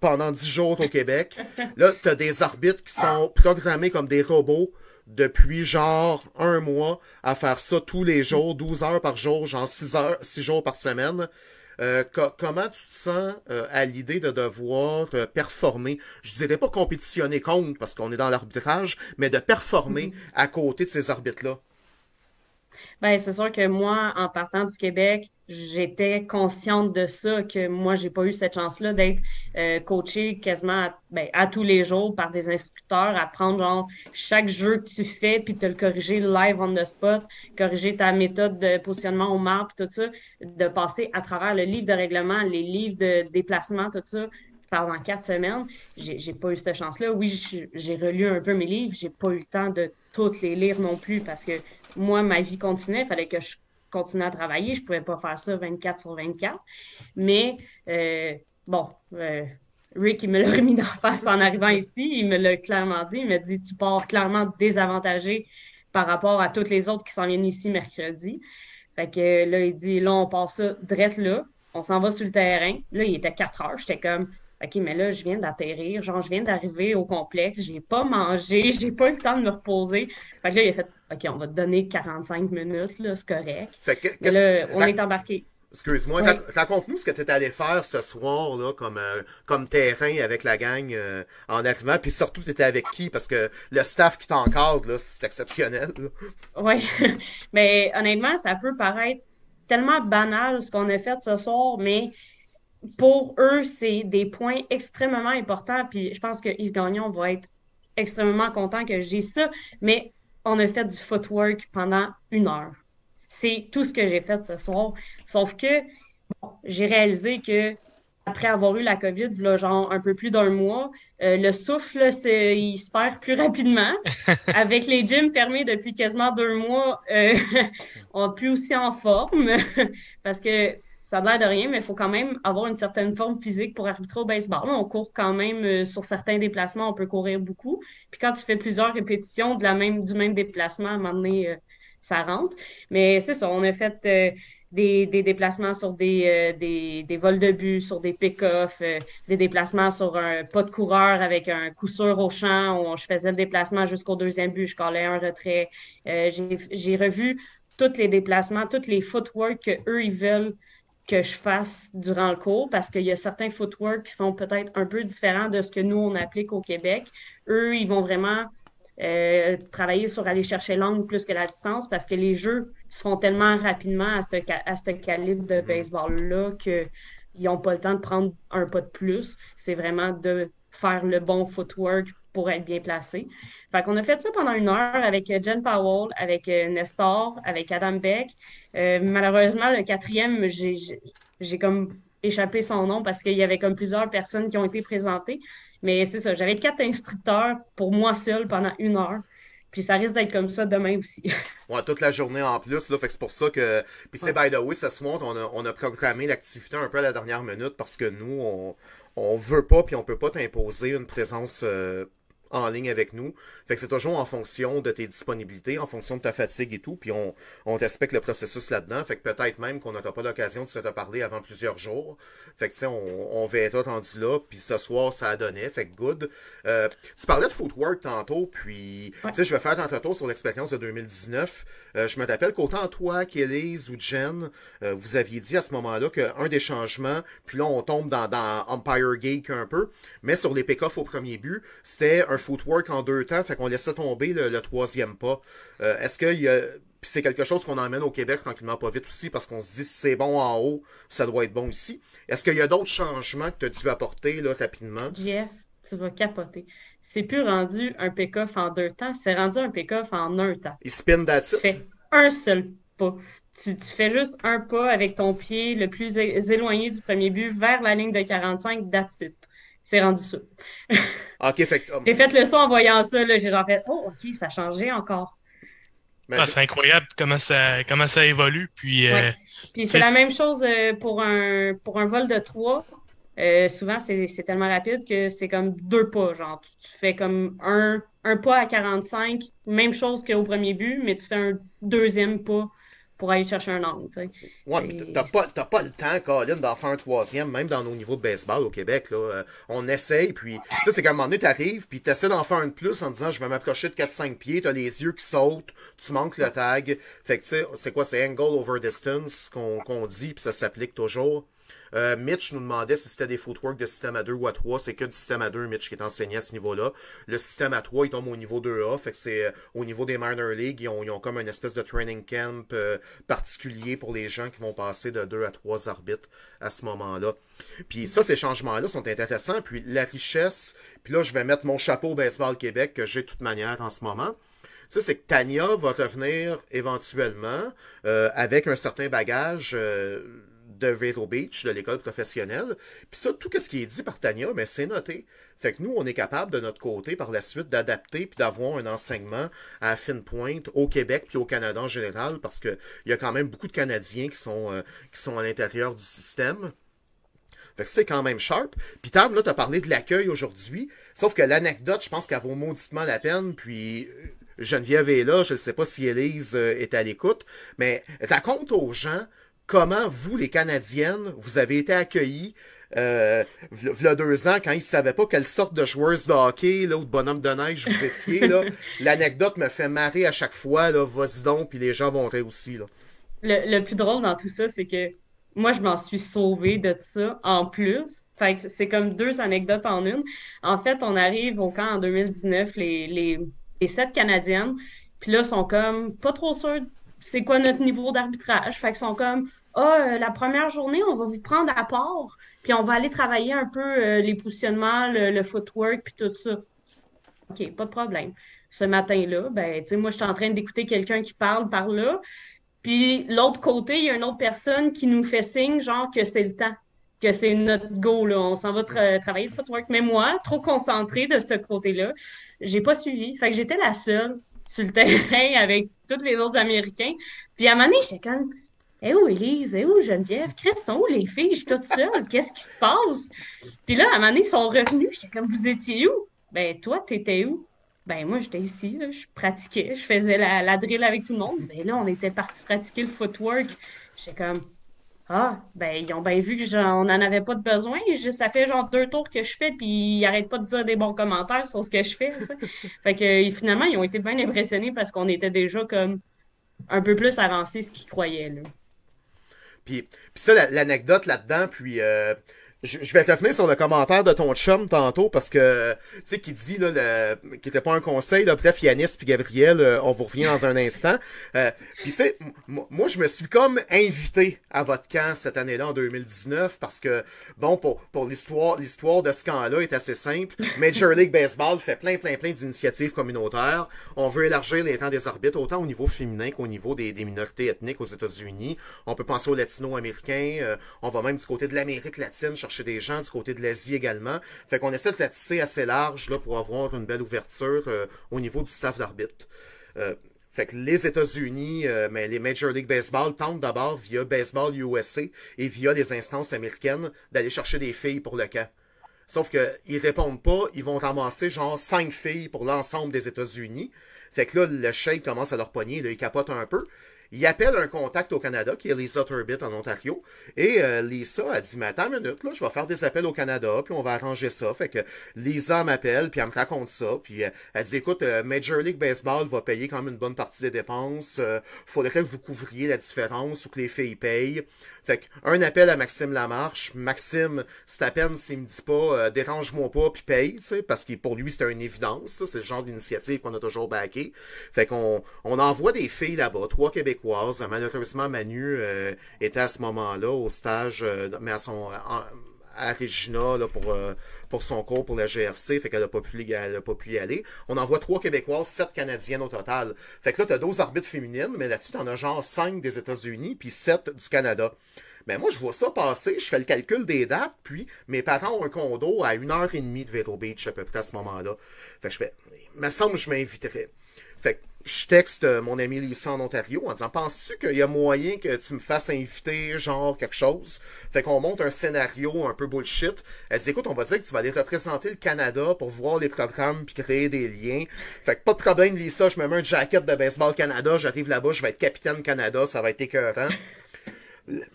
S1: pendant 10 jours au Québec. Là, t'as des arbitres qui sont programmés comme des robots depuis genre un mois à faire ça tous les jours, 12 heures par jour, genre 6 heures, 6 jours par semaine. Euh, comment tu te sens euh, à l'idée de devoir euh, performer, je dirais pas compétitionner contre parce qu'on est dans l'arbitrage, mais de performer mm-hmm. à côté de ces arbitres-là?
S2: Ben, c'est sûr que moi, en partant du Québec, j'étais consciente de ça, que moi, j'ai pas eu cette chance-là d'être euh, coachée quasiment à, ben, à, tous les jours par des instructeurs, apprendre genre chaque jeu que tu fais, puis te le corriger live on the spot, corriger ta méthode de positionnement au marbre, tout ça, de passer à travers le livre de règlement, les livres de déplacement, tout ça, pendant quatre semaines. J'ai pas eu cette chance-là. Oui, j'ai relu un peu mes livres, j'ai pas eu le temps de toutes les lire non plus parce que moi, ma vie continuait, il fallait que je continue à travailler. Je pouvais pas faire ça 24 sur 24. Mais euh, bon, euh, Rick, il me l'a remis dans face en arrivant ici. Il me l'a clairement dit. Il m'a dit Tu pars clairement désavantagé par rapport à toutes les autres qui s'en viennent ici mercredi. Fait que là, il dit Là, on part ça drette là. On s'en va sur le terrain. Là, il était 4 heures. J'étais comme OK, mais là, je viens d'atterrir, genre, je viens d'arriver au complexe, j'ai pas mangé, [laughs] j'ai pas eu le temps de me reposer. Fait que là, il a fait, OK, on va te donner 45 minutes, là, c'est correct. Fait que, mais là, on est embarqué.
S1: Excuse-moi, raconte-nous ce que tu es allé faire ce soir là, comme, euh, comme terrain avec la gang euh, en arrivant, puis surtout tu étais avec qui, parce que le staff qui t'encadre, c'est exceptionnel.
S2: Oui, [laughs] mais honnêtement, ça peut paraître tellement banal ce qu'on a fait ce soir, mais pour eux, c'est des points extrêmement importants. Puis je pense que Yves Gagnon va être extrêmement content que j'ai ça. Mais on a fait du footwork pendant une heure. C'est tout ce que j'ai fait ce soir. Sauf que j'ai réalisé que après avoir eu la COVID, là, genre un peu plus d'un mois, euh, le souffle, il se perd plus rapidement. [laughs] Avec les gyms fermés depuis quasiment deux mois, euh, [laughs] on n'est plus aussi en forme [laughs] parce que ça a l'air de rien, mais il faut quand même avoir une certaine forme physique pour arbitrer au baseball. On court quand même euh, sur certains déplacements, on peut courir beaucoup. Puis quand tu fais plusieurs répétitions de la même, du même déplacement, à un moment donné, euh, ça rentre. Mais c'est ça, on a fait euh, des, déplacements sur des, des, vols de but, sur des pick-offs, des déplacements sur un pas de coureur avec un coup sûr au champ où je faisais le déplacement jusqu'au deuxième but, je collais un retrait. J'ai revu tous les déplacements, tous les footwork qu'eux, ils veulent que je fasse durant le cours parce qu'il y a certains footwork qui sont peut-être un peu différents de ce que nous, on applique au Québec. Eux, ils vont vraiment euh, travailler sur aller chercher l'angle plus que la distance parce que les jeux se font tellement rapidement à ce, à ce calibre de baseball-là que ils n'ont pas le temps de prendre un pas de plus. C'est vraiment de faire le bon footwork pour être bien placé. Fait qu'on a fait ça pendant une heure avec Jen Powell, avec Nestor, avec Adam Beck. malheureusement, le quatrième, j'ai comme échappé son nom parce qu'il y avait comme plusieurs personnes qui ont été présentées. Mais c'est ça, j'avais quatre instructeurs pour moi seul pendant une heure. Puis ça risque d'être comme ça demain aussi. [laughs]
S1: ouais, toute la journée en plus, là. Fait que c'est pour ça que. Puis c'est by the way, ce soir, on a, on a programmé l'activité un peu à la dernière minute parce que nous, on, on veut pas puis on peut pas t'imposer une présence euh, en ligne avec nous. Fait que c'est toujours en fonction de tes disponibilités, en fonction de ta fatigue et tout, puis on, on respecte le processus là-dedans. Fait que peut-être même qu'on n'aura pas l'occasion de se reparler avant plusieurs jours. Fait que tu sais, on, on verra rendu là, puis ce soir, ça a donné. Fait que good. Euh, tu parlais de footwork tantôt, puis tu sais, je vais faire un retour sur l'expérience de 2019. Euh, je me rappelle qu'autant toi qu'Elise ou Jen, euh, vous aviez dit à ce moment-là qu'un des changements, puis là, on tombe dans, dans Empire Geek un peu, mais sur les pick-off au premier but, c'était un footwork en deux temps, fait qu'on laissait tomber le, troisième pas. Euh, est-ce qu'il y a. c'est quelque chose qu'on emmène au Québec tranquillement pas vite aussi, parce qu'on se dit si c'est bon en haut, ça doit être bon ici. Est-ce qu'il y a d'autres changements que tu as dû apporter là, rapidement?
S2: Jeff, tu vas capoter. C'est plus rendu un pick-off en deux temps, c'est rendu un pick-off en un temps.
S1: Il spin Tu
S2: fais un seul pas. Tu, fais juste un pas avec ton pied le plus éloigné du premier but vers la ligne de 45, that's it c'est rendu ça.
S1: OK, fait
S2: J'ai fait le son en voyant ça, là, j'ai genre fait Oh, OK, ça a changé encore.
S3: Ah, c'est incroyable comment ça, comment ça évolue. Puis, euh,
S2: puis c'est la même chose euh, pour un, pour un vol de 3. Euh, souvent, c'est tellement rapide que c'est comme deux pas. Genre, tu, tu, fais comme un, un pas à 45, même chose qu'au premier but, mais tu fais un deuxième pas pour aller chercher un angle. Tu sais.
S1: Ouais, t'as pas, pas le temps, Colin, d'en faire un troisième, même dans nos niveaux de baseball au Québec. Là, euh, on essaye, puis tu sais, c'est qu'à un moment donné, t'arrives, puis t'essaies d'en faire un de plus en disant je vais m'approcher de 4-5 pieds, t'as les yeux qui sautent, tu manques le tag. Fait que tu sais, c'est quoi, c'est angle over distance qu'on dit, puis ça s'applique toujours. Euh, Mitch nous demandait si c'était des footwork de système à 2 ou à 3. C'est que du système à 2, Mitch, qui est enseigné à ce niveau-là. Le système à 3, il tombe au niveau 2A. Fait que c'est euh, au niveau des minor leagues. Ils ont, ils ont, comme une espèce de training camp euh, particulier pour les gens qui vont passer de 2 à 3 arbitres à ce moment-là. Puis ça, ces changements-là sont intéressants. Puis la richesse, puis là, je vais mettre mon chapeau Baseball Québec que j'ai de toute manière en ce moment. Ça, c'est que Tania va revenir éventuellement avec un certain bagage de Vero Beach, de l'école professionnelle. Puis ça, tout ce qui est dit par Tania, mais c'est noté. Fait que nous, on est capable de notre côté, par la suite, d'adapter puis d'avoir un enseignement à fine pointe au Québec puis au Canada en général, parce qu'il y a quand même beaucoup de Canadiens qui sont, euh, qui sont à l'intérieur du système. Fait que c'est quand même sharp. Puis Tam, là, t'as parlé de l'accueil aujourd'hui. Sauf que l'anecdote, je pense qu'elle vaut mauditement la peine. Puis euh, Geneviève est là. Je ne sais pas si Elise euh, est à l'écoute. Mais raconte aux gens comment vous, les Canadiennes, vous avez été accueillis euh, il y a deux ans, quand ils ne savaient pas quelle sorte de joueuse de hockey là, ou de bonhomme de neige vous étiez. [laughs] L'anecdote me fait marrer à chaque fois. Vas-y donc, puis les gens vont rire aussi. Là.
S2: Le, le plus drôle dans tout ça, c'est que moi, je m'en suis sauvée de ça en plus. Fait c'est comme deux anecdotes en une. En fait, on arrive au camp en 2019, les, les, les sept Canadiennes, puis là, sont comme pas trop sûrs c'est quoi notre niveau d'arbitrage. Fait qu'ils sont comme ah, euh, la première journée, on va vous prendre à part, puis on va aller travailler un peu euh, les positionnements, le, footwork, puis tout ça. OK, pas de problème. Ce matin-là, ben, tu sais, moi, je suis en train d'écouter quelqu'un qui parle par là. Puis, l'autre côté, il y a une autre personne qui nous fait signe, genre, que c'est le temps, que c'est notre go, là. On s'en va travailler le footwork. Mais moi, trop concentrée de ce côté-là, j'ai pas suivi. Fait que j'étais la seule sur le [laughs] terrain avec tous les autres Américains. Puis, à un moment donné, j'étais comme eh où Élise? Eh où Geneviève? Qu'est-ce sont où les filles? Je suis toute seule. Qu'est-ce qui se passe? Puis là, à un moment donné, ils sont revenus. J'étais comme, vous étiez où? Ben, toi, t'étais où? Ben, moi, j'étais ici. Je pratiquais. Je faisais la, la, drill avec tout le monde. Ben là, on était parti pratiquer le footwork. J'étais comme, ah, ben, ils ont bien vu qu'on n'en avait pas de besoin. ça fait genre deux tours que je fais, puis ils n'arrêtent pas de dire des bons commentaires sur ce que je fais. [laughs] fait que finalement, ils ont été bien impressionnés parce qu'on était déjà comme un peu plus avancés ce qu'ils croyaient. Là.
S1: Puis, ça, l'anecdote là-dedans, puis euh, je, vais revenir sur le commentaire de ton chum tantôt parce que, tu sais, qui dit, là, le, qui était pas un conseil, là, bref, Yanis puis Gabriel, euh, on vous revient dans un instant. Euh, puis tu sais, moi, je me suis comme invité à votre camp cette année-là, en 2019, parce que, bon, pour, pour l'histoire, l'histoire de ce camp-là est assez simple. Major League Baseball fait plein, plein, plein d'initiatives communautaires. On veut élargir les temps des arbitres, autant au niveau féminin qu'au niveau des, des minorités ethniques aux États-Unis. On peut penser aux latino-américains. Euh, on va même du côté de l'Amérique latine des gens, du côté de l'Asie également. Fait qu'on essaie de la tisser assez large là, pour avoir une belle ouverture euh, au niveau du staff d'arbitre. Euh, fait que les États-Unis, mais les Major League Baseball tentent d'abord via Baseball USA et via les instances américaines d'aller chercher des filles pour le camp. Sauf qu'ils répondent pas, ils vont ramasser genre cinq filles pour l'ensemble des États-Unis. Fait que là, le chèque commence à leur poigner, là, il capote un peu. Il appelle un contact au Canada, qui est Lisa Turbit en Ontario. Et euh, Lisa a dit, mais attends une minute, là, je vais faire des appels au Canada, puis on va arranger ça. Fait que Lisa m'appelle, puis elle me raconte ça. Puis euh, elle dit, écoute, euh, Major League Baseball va payer quand même une bonne partie des dépenses. faudrait que vous couvriez la différence ou que les filles payent. Fait un appel à Maxime Lamarche. Maxime, c'est à peine s'il me dit pas euh, dérange-moi pas puis paye, parce que pour lui c'est une évidence. C'est le genre d'initiative qu'on a toujours backé. Fait qu'on on envoie des filles là-bas, trois Québécoises. Malheureusement, Manu euh, était à ce moment-là au stage, euh, mais à son à Regina pour, pour son cours pour la GRC, fait qu'elle n'a pas, pu, pas pu y aller. On envoie trois Québécoises, sept Canadiennes au total. Fait que là, tu as 12 arbitres féminines, mais là-dessus, tu en as genre 5 des États-Unis, puis 7 du Canada. Mais moi, je vois ça passer, je fais le calcul des dates, puis mes parents ont un condo à une heure et demie de Vero Beach à peu près à ce moment-là. Fait que je fais, il me semble que je m'inviterais. Fait que je texte euh, mon ami Lisa en Ontario en disant Penses-tu qu'il y a moyen que tu me fasses inviter, genre quelque chose? Fait qu'on monte un scénario un peu bullshit. Elle dit Écoute, on va dire que tu vas aller représenter le Canada pour voir les programmes puis créer des liens. Fait que pas de problème, Lisa, je me mets un jacket de baseball Canada, j'arrive là-bas, je vais être capitaine Canada, ça va être écœurant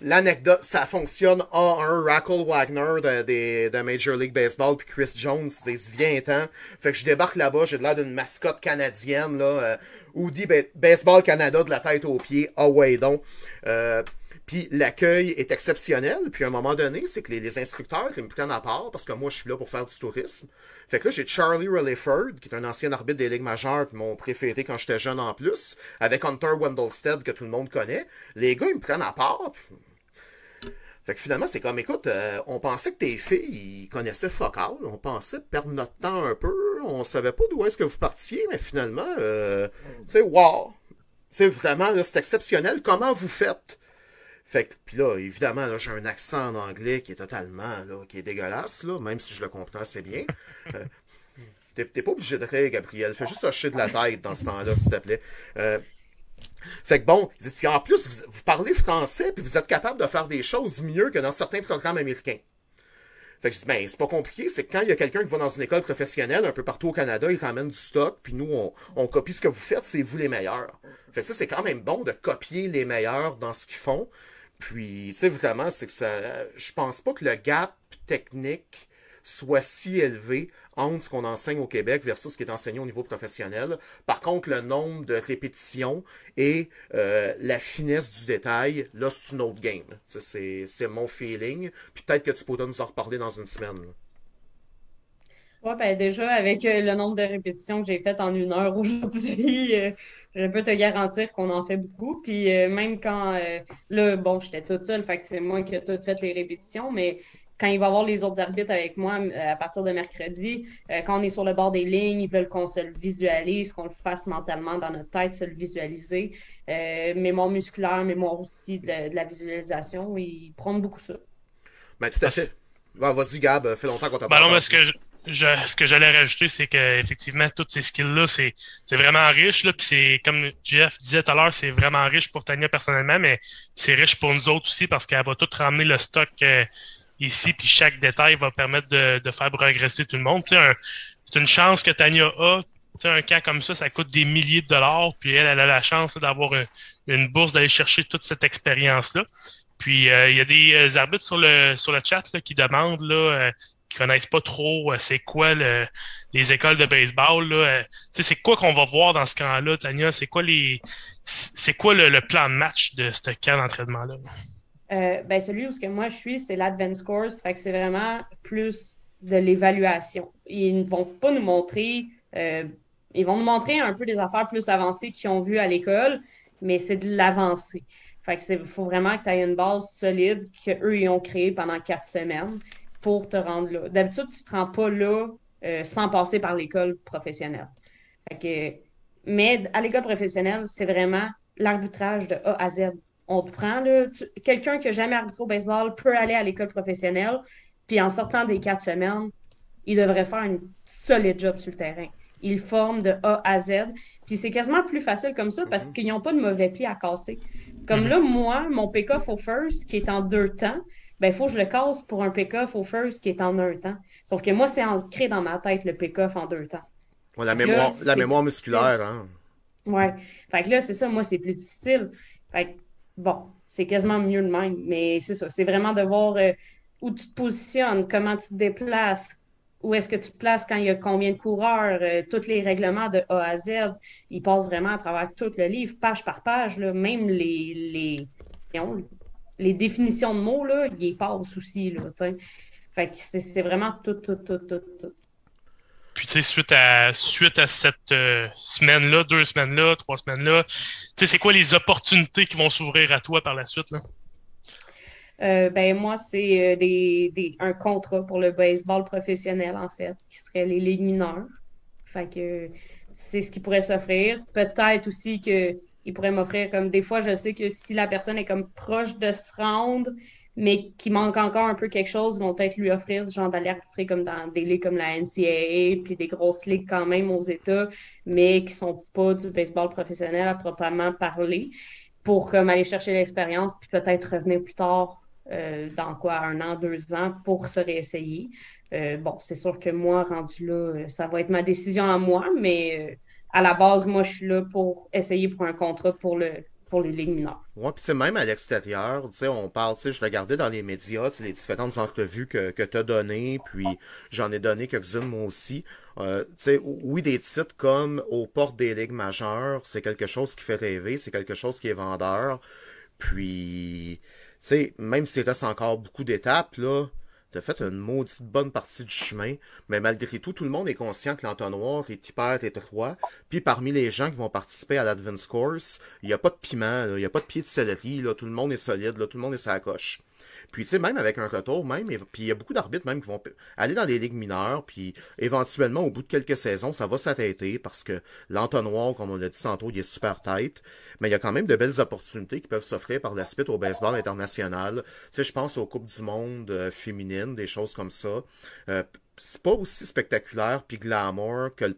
S1: l'anecdote, ça fonctionne A1, Rackle Wagner de, de, Major League Baseball, puis Chris Jones disent viens-t'en. Fait que je débarque là-bas, j'ai l'air d'une mascotte canadienne, là, euh, ou dit Baseball Canada de la tête aux pieds, ah ouais donc. Euh, puis l'accueil est exceptionnel. Puis à un moment donné, c'est que les, instructeurs, ils me prennent à part parce que moi, je suis là pour faire du tourisme. Fait que là, j'ai Charlie Rutherford, qui est un ancien arbitre des Ligues majeures, puis mon préféré quand j'étais jeune en plus, avec Hunter Wendelstead, que tout le monde connaît. Les gars, ils me prennent à part. Fait que finalement, c'est comme, écoute, euh, on pensait que tes filles, ils connaissaient Focal. On pensait perdre notre temps un peu. On savait pas d'où est-ce que vous partiez, mais finalement, euh, tu sais, wow! C'est vraiment, c'est exceptionnel. Comment vous faites? Fait que, puis là, évidemment, j'ai un accent en anglais qui est totalement, là, qui est dégueulasse, là, même si je le comprends assez bien. [laughs] Euh, t'es, pas obligé de rire, Gabriel. Fais juste hocher de la tête dans ce temps-là, s'il te plaît. Euh, fait que bon, puis en plus, vous, parlez français, puis vous êtes capable de faire des choses mieux que dans certains programmes américains. Fait que je dis, ben, c'est pas compliqué, c'est que quand il y a quelqu'un qui va dans une école professionnelle, un peu partout au Canada, il ramène du stock, puis nous, on, on copie ce que vous faites, c'est vous les meilleurs. Fait que ça, c'est quand même bon de copier les meilleurs dans ce qu'ils font. Puis, tu sais, vraiment, c'est que ça. Je pense pas que le gap technique soit si élevé entre ce qu'on enseigne au Québec versus ce qui est enseigné au niveau professionnel. Par contre, le nombre de répétitions et euh, la finesse du détail, là, c'est une autre game. C'est mon feeling. Puis peut-être que tu pourras nous en reparler dans une semaine.
S2: Ben déjà, avec euh, le nombre de répétitions que j'ai faites en une heure [laughs] aujourd'hui, euh, je peux te garantir qu'on en fait beaucoup. Puis euh, même quand, là, bon, j'étais toute seule, fait que c'est moi qui ai tout fait les répétitions, mais quand il va y avoir les autres arbitres avec moi à partir de mercredi, quand on est sur le bord des lignes, ils veulent qu'on se le visualise, qu'on le fasse mentalement dans notre tête, se le visualiser. mémoire musculaire, mémoire aussi de la, visualisation, ils prennent beaucoup ça.
S1: Ben, tout à fait. Vas-y, Gab, fait longtemps qu'on t'a
S3: ben non, parce que ce que j'allais rajouter, c'est qu'effectivement, toutes ces skills-là, c'est vraiment riche. Là, puis c'est, comme Jeff disait tout à l'heure, c'est vraiment riche pour Tania personnellement, mais c'est riche pour nous autres aussi parce qu'elle va tout ramener le stock euh, ici, puis chaque détail va permettre de, de faire progresser tout le monde. C'est une chance que Tania a. un camp comme ça, ça coûte des milliers de dollars, puis elle, elle a la chance d'avoir une, bourse d'aller chercher toute cette expérience-là. Puis euh, il y a des euh, arbitres sur le sur le chat là, qui demandent là, connaissent pas trop euh, c'est quoi les écoles de baseball. Euh, c'est quoi qu'on va voir dans ce camp-là, Tania? C'est quoi les c'est quoi le, plan de match de ce camp d'entraînement-là?
S2: Euh, ben celui où ce que moi je suis, c'est l'Advance Course. Fait que c'est vraiment plus de l'évaluation. Ils ne vont pas nous montrer, euh, ils vont nous montrer un peu des affaires plus avancées qu'ils ont vues à l'école, mais c'est de l'avancée. Fait que c'est faut vraiment que tu aies une base solide qu'eux ils ont créée pendant quatre semaines pour te rendre là. D'habitude, tu ne te rends pas là euh, sans passer par l'école professionnelle. Fait que, mais à l'école professionnelle, c'est vraiment l'arbitrage de A à Z. On te prend, là, quelqu'un qui n'a jamais arbitré au baseball peut aller à l'école professionnelle, puis en sortant des quatre semaines, il devrait faire une solide job sur le terrain. Il forme de A à Z. Puis c'est quasiment plus facile comme ça parce mhm. qu'ils n'ont pas de mauvais pieds à casser. Comme mhm. là, moi, mon pick-off au first, qui est en deux temps, ben, il faut que je le casse pour un pick-off au first qui est en un temps. Sauf que moi, c'est ancré dans ma tête, le pick-off en deux temps.
S1: la, mémoire, la mémoire musculaire, hein.
S2: Ouais. Fait que là, c'est ça, moi, c'est plus difficile. Fait que, bon, c'est quasiment mieux de même. Mais c'est ça, c'est vraiment de voir euh, où tu te positionnes, comment tu te déplaces, où est-ce que tu te places quand il y a combien de coureurs, euh, tous les règlements de A à Z. Ils passent vraiment à travers tout le livre, page par page, là, même les, les, les définitions de mots, là, ils y passent aussi. Là, fait que c'est vraiment tout, tout, tout, tout, tout.
S3: Puis, tu sais, suite à, suite à cette euh, semaine-là, deux semaines-là, trois semaines-là, tu sais, c'est quoi les opportunités qui vont s'ouvrir à toi par la suite, là?
S2: Euh, ben moi, c'est euh, des, des, un contrat pour le baseball professionnel, en fait, qui serait les ligues mineures. Fait que c'est ce qui pourrait s'offrir. Peut-être aussi qu'il pourrait m'offrir comme des fois, je sais que si la personne est comme proche de se rendre, mais qui manque encore un peu quelque chose, ils vont peut-être lui offrir genre d'aller arbitrer comme dans des ligues comme la NCAA, puis des grosses ligues quand même aux États, mais qui sont pas du baseball professionnel à proprement parler, pour comme aller chercher l'expérience, puis peut-être revenir plus tard euh, dans quoi, un an, deux ans, pour se réessayer. Euh, bon, c'est sûr que moi, rendu là, euh, ça va être ma décision à moi, mais à la base, moi, je suis là pour essayer pour un contrat pour le pour les ligues mineures.
S1: Ouais, puis même à l'extérieur, on parle, je regardais dans les médias, les différentes entrevues que, que tu as données, puis j'en ai donné quelques-unes moi aussi. Euh, oui, des titres comme aux portes des ligues majeures, c'est quelque chose qui fait rêver, c'est quelque chose qui est vendeur. Puis, même s'il reste encore beaucoup d'étapes, là, T'as fait une maudite bonne partie du chemin, mais malgré tout, tout le monde est conscient que l'entonnoir est hyper étroit. Puis parmi les gens qui vont participer à l'Advance Course, il n'y a pas de piment, il n'y a pas de pied de céleri, là, tout le monde est solide, là, tout le monde est sa coche. Puis, tu sais, même avec un retour, même, puis il y a beaucoup d'arbitres même qui vont aller dans des ligues mineures, puis éventuellement, au bout de quelques saisons, ça va s'arrêter parce que l'entonnoir, comme on l'a dit tantôt, il est super tête. Mais il y a quand même de belles opportunités qui peuvent s'offrir par la suite au baseball international. Tu sais, je pense aux Coupes du Monde euh, féminines, des choses comme ça. Euh, c'est pas aussi spectaculaire puis glamour que le...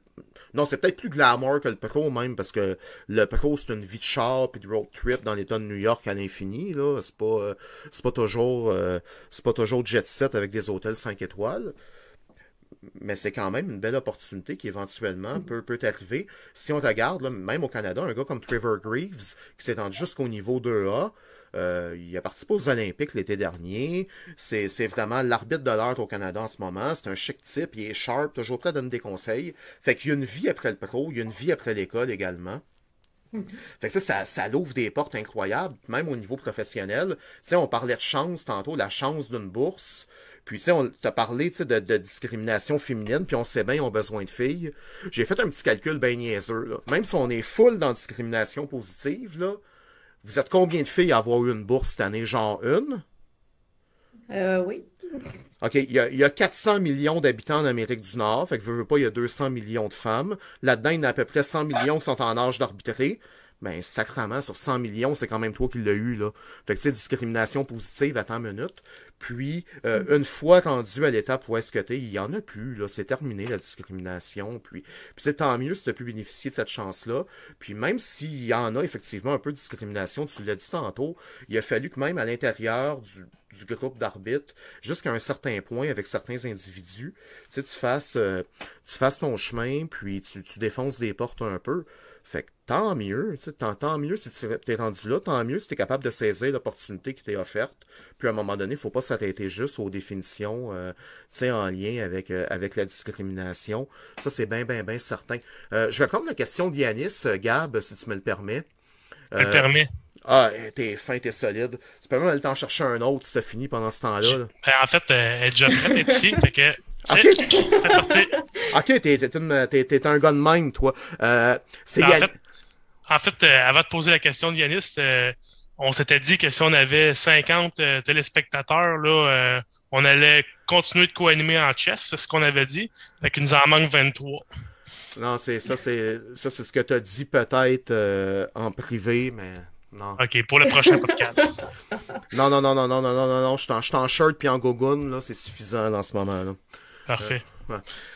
S1: Non, c'est peut-être plus glamour que le pro même parce que le pro c'est une vie de char puis de road trip dans l'état de New York à l'infini là, c'est pas euh, c'est pas toujours euh, c'est pas toujours jet set avec des hôtels 5 étoiles. Mais c'est quand même une belle opportunité qui éventuellement peut, peut arriver. Si on regarde, là, même au Canada, un gars comme Trevor Greaves, qui s'est rendu jusqu'au niveau 2A, euh, il a participé aux Olympiques l'été dernier. C'est, vraiment l'arbitre de l'art au Canada en ce moment. C'est un chic type, il est sharp, toujours prêt à donner des conseils. Fait qu'il y a une vie après le pro, il y a une vie après l'école également. [laughs] Fait que ça, ça, l'ouvre des portes incroyables, même au niveau professionnel. Tu on parlait de chance tantôt, la chance d'une bourse. Puis, tu sais, on t'a parlé de, de discrimination féminine, puis on sait bien, ils ont besoin de filles. J'ai fait un petit calcul bien niaiseux. Là. Même si on est full dans discrimination positive, là, vous êtes combien de filles à avoir eu une bourse cette année? Genre une?
S2: Euh, oui.
S1: OK, il y, a, il y a 400 millions d'habitants en Amérique du Nord, fait que je veux pas, il y a 200 millions de femmes. Là-dedans, il y en a à peu près 100 millions qui sont en âge d'arbitrer ben sacrement, sur 100 millions, c'est quand même toi qui l'as eu, là. Fait que, tu sais, discrimination positive à temps minute. Puis, euh, une fois rendu à l'étape où est-ce que t'es, il y en a plus, là. C'est terminé, la discrimination. Puis, puis c'est tant mieux si tu as pu bénéficier de cette chance-là. Puis, même s'il y en a effectivement un peu de discrimination, tu l'as dit tantôt, il a fallu que même à l'intérieur du, du groupe d'arbitres, jusqu'à un certain point avec certains individus, tu sais, tu fasses, euh, tu fasses ton chemin, puis tu, tu défonces des portes un peu. Fait que tant mieux, tant, tant mieux si tu es rendu là, tant mieux si tu es capable de saisir l'opportunité qui t'est offerte. Puis à un moment donné, il faut pas s'arrêter juste aux définitions euh, en lien avec, euh, avec la discrimination. Ça, c'est bien, bien, bien certain. Euh, je vais prendre la question d'Yanis, euh, Gab, si tu me le permets.
S3: Je me permets.
S1: Ah, t'es fin, t'es solide. Tu peux même aller t'en chercher un autre si t'as fini pendant ce temps-là. là.
S3: Ben, en fait, elle est déjà prête ici. [laughs] Fait que c'est parti.
S1: Ok, t'es, un gars de même, toi. Euh, c'est
S3: En fait, en fait euh, avant de poser la question de Yanis, euh, on s'était dit que si on avait 50 euh, téléspectateurs, là, on allait continuer de co-animer en chess, c'est ce qu'on avait dit. Fait qu'il nous en manque 23.
S1: Non, c'est ça, c'est ça, c'est ce que t'as dit peut-être en privé, mais non.
S3: OK, pour le prochain podcast.
S1: Non, non, non, non, non, non, non, non, non, je suis en, shirt puis en gogoon, là, c'est suffisant en ce moment, là.
S3: Parfait.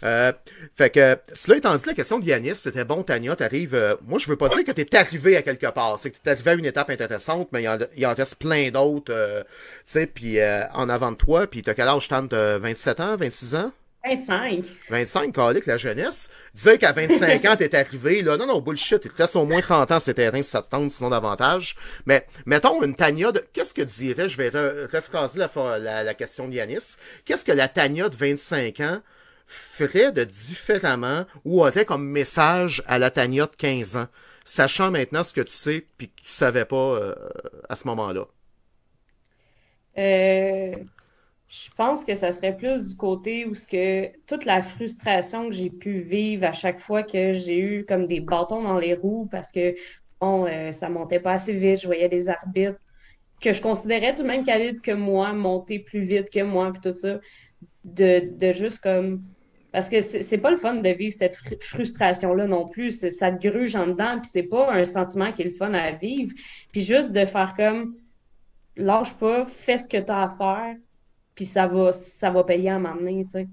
S1: Euh, fait que, cela étant dit, la question de Yanis, c'était bon, Tania, t'arrives. euh, moi, je veux pas dire que t'es arrivé à quelque part. C'est que t'es arrivé à une étape intéressante, mais il y en, il en reste plein d'autres, euh, tu sais, puis euh, en avant de toi. Puis t'as quel âge, Tante? T'as 27 ans, 26 ans?
S2: 25.
S1: 25, calique, la jeunesse. Dire qu'à 25 ans, t'es arrivé, là, non, non, bullshit, il te reste au moins 30 ans ces terrains, si ça te tente, sinon davantage. Mais, mettons, une Tania de, qu'est-ce que dirais, je vais re- rephraser la, fa- la, la question de Yanis, qu'est-ce que la Tania de 25 ans ferait de différemment ou aurait comme message à la Tania de 15 ans, sachant maintenant ce que tu sais puis que tu savais pas euh, à ce moment-là?
S2: Euh, je pense que ça serait plus du côté où ce que toute la frustration que j'ai pu vivre à chaque fois que j'ai eu comme des bâtons dans les roues parce que bon, euh, ça montait pas assez vite, je voyais des arbitres que je considérais du même calibre que moi, monter plus vite que moi, puis tout ça, de, de juste comme parce que c'est pas le fun de vivre cette fr- frustration-là non plus. Ça te gruge en dedans, puis c'est pas un sentiment qui est le fun à vivre. Puis juste de faire comme lâche pas, fais ce que tu as à faire, puis ça va, ça va payer à m'emmener, tu sais.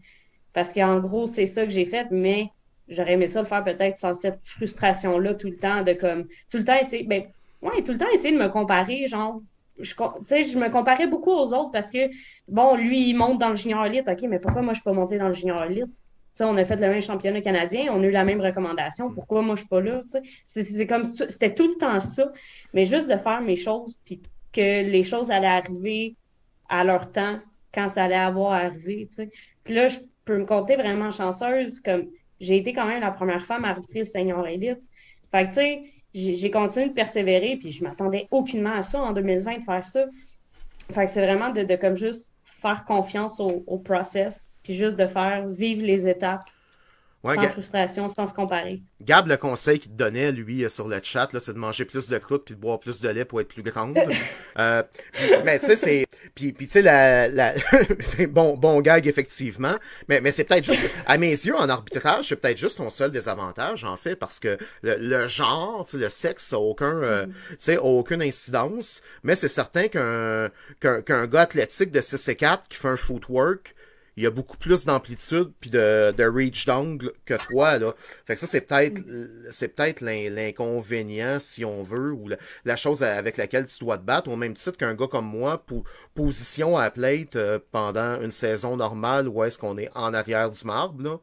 S2: Parce qu'en gros, c'est ça que j'ai fait, mais j'aurais aimé ça le faire peut-être sans cette frustration-là tout le temps, de comme, tout le temps essayer, ben, ouais, tout le temps essayer de me comparer, genre, je, je me comparais beaucoup aux autres parce que, bon, lui, il monte dans le junior elite, ok, mais pourquoi moi, je peux pas monter dans le junior elite? Tu sais, on a fait le même championnat canadien, on a eu la même recommandation, pourquoi moi, je suis pas là, C'est comme, c'était tout le temps ça, mais juste de faire mes choses, puis que les choses allaient arriver à leur temps quand ça allait avoir arrivé, tu sais. Puis là, je peux me compter vraiment chanceuse, comme j'ai été quand même la première femme arbitrice senior élite. Fait que, tu sais, j'ai j'ai continué de persévérer, puis je m'attendais aucunement à ça en 2020 de faire ça. Fait que c'est vraiment de, de comme juste faire confiance au, au process, puis juste de faire vivre les étapes
S1: Ouais,
S2: sans frustration, sans se comparer.
S1: Gab, le conseil qu'il te donnait, lui, euh, sur le chat, c'est de manger plus de croûte puis de boire plus de lait pour être plus grande. [laughs] Euh, puis- mais tu sais, c'est... Puis, puis tu sais, la... la... [laughs] bon, bon gag, effectivement. Mais, mais c'est peut-être juste... À mes yeux, en arbitrage, c'est peut-être juste ton seul désavantage, en fait, parce que le, le genre, tu sais, le sexe, a aucun... euh, tu sais, a aucune incidence. Mais c'est certain qu'un gars athlétique de 6 et 4 qui fait un footwork il y a beaucoup plus d'amplitude puis de, de reach d'angle que toi là. Fait que ça c'est peut-être c'est peut-être l'in- l'inconvénient si on veut ou la, la chose avec laquelle tu dois te battre au même titre qu'un gars comme moi pour position à plate euh, pendant une saison normale où est-ce qu'on est en arrière du marbre là.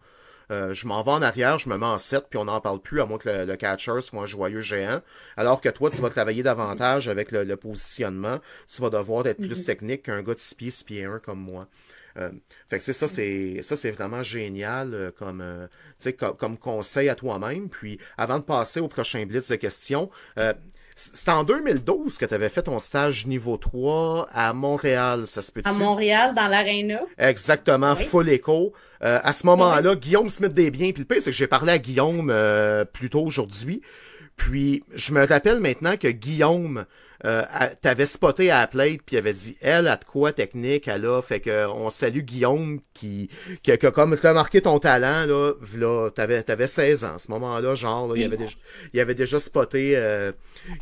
S1: Euh, je m'en vais en arrière, je me mets en 7, puis on n'en parle plus, à moins que le, le catcher soit un joyeux géant. Alors que toi, tu vas travailler davantage avec le, le positionnement. Tu vas devoir être plus technique qu'un gars de 6 pieds, 6 pieds 1 comme moi. Euh, fait que c'est ça, c'est ça, c'est vraiment génial euh, comme, euh, tu sais, comme, comme conseil à toi-même. Puis avant de passer au prochain blitz de questions, euh, c'est en 2012 que tu avais fait ton stage niveau 3 à Montréal, ça se peut-tu?
S2: À Montréal, dans l'aréna,
S1: Exactement,
S2: Oui.
S1: full écho. Euh, à ce moment-là, Guillaume Smith des biens. Puis le pire, c'est que j'ai parlé à Guillaume euh, plus tôt aujourd'hui. Puis je me rappelle maintenant que Guillaume euh, t'avait spoté à la plate puis il avait dit elle a de quoi technique elle a fait que on salue Guillaume qui qui a, qui a comme remarqué ton talent là là t'avais t'avais 16 ans à ce moment-là genre là, il avait déjà il avait déjà spoté euh,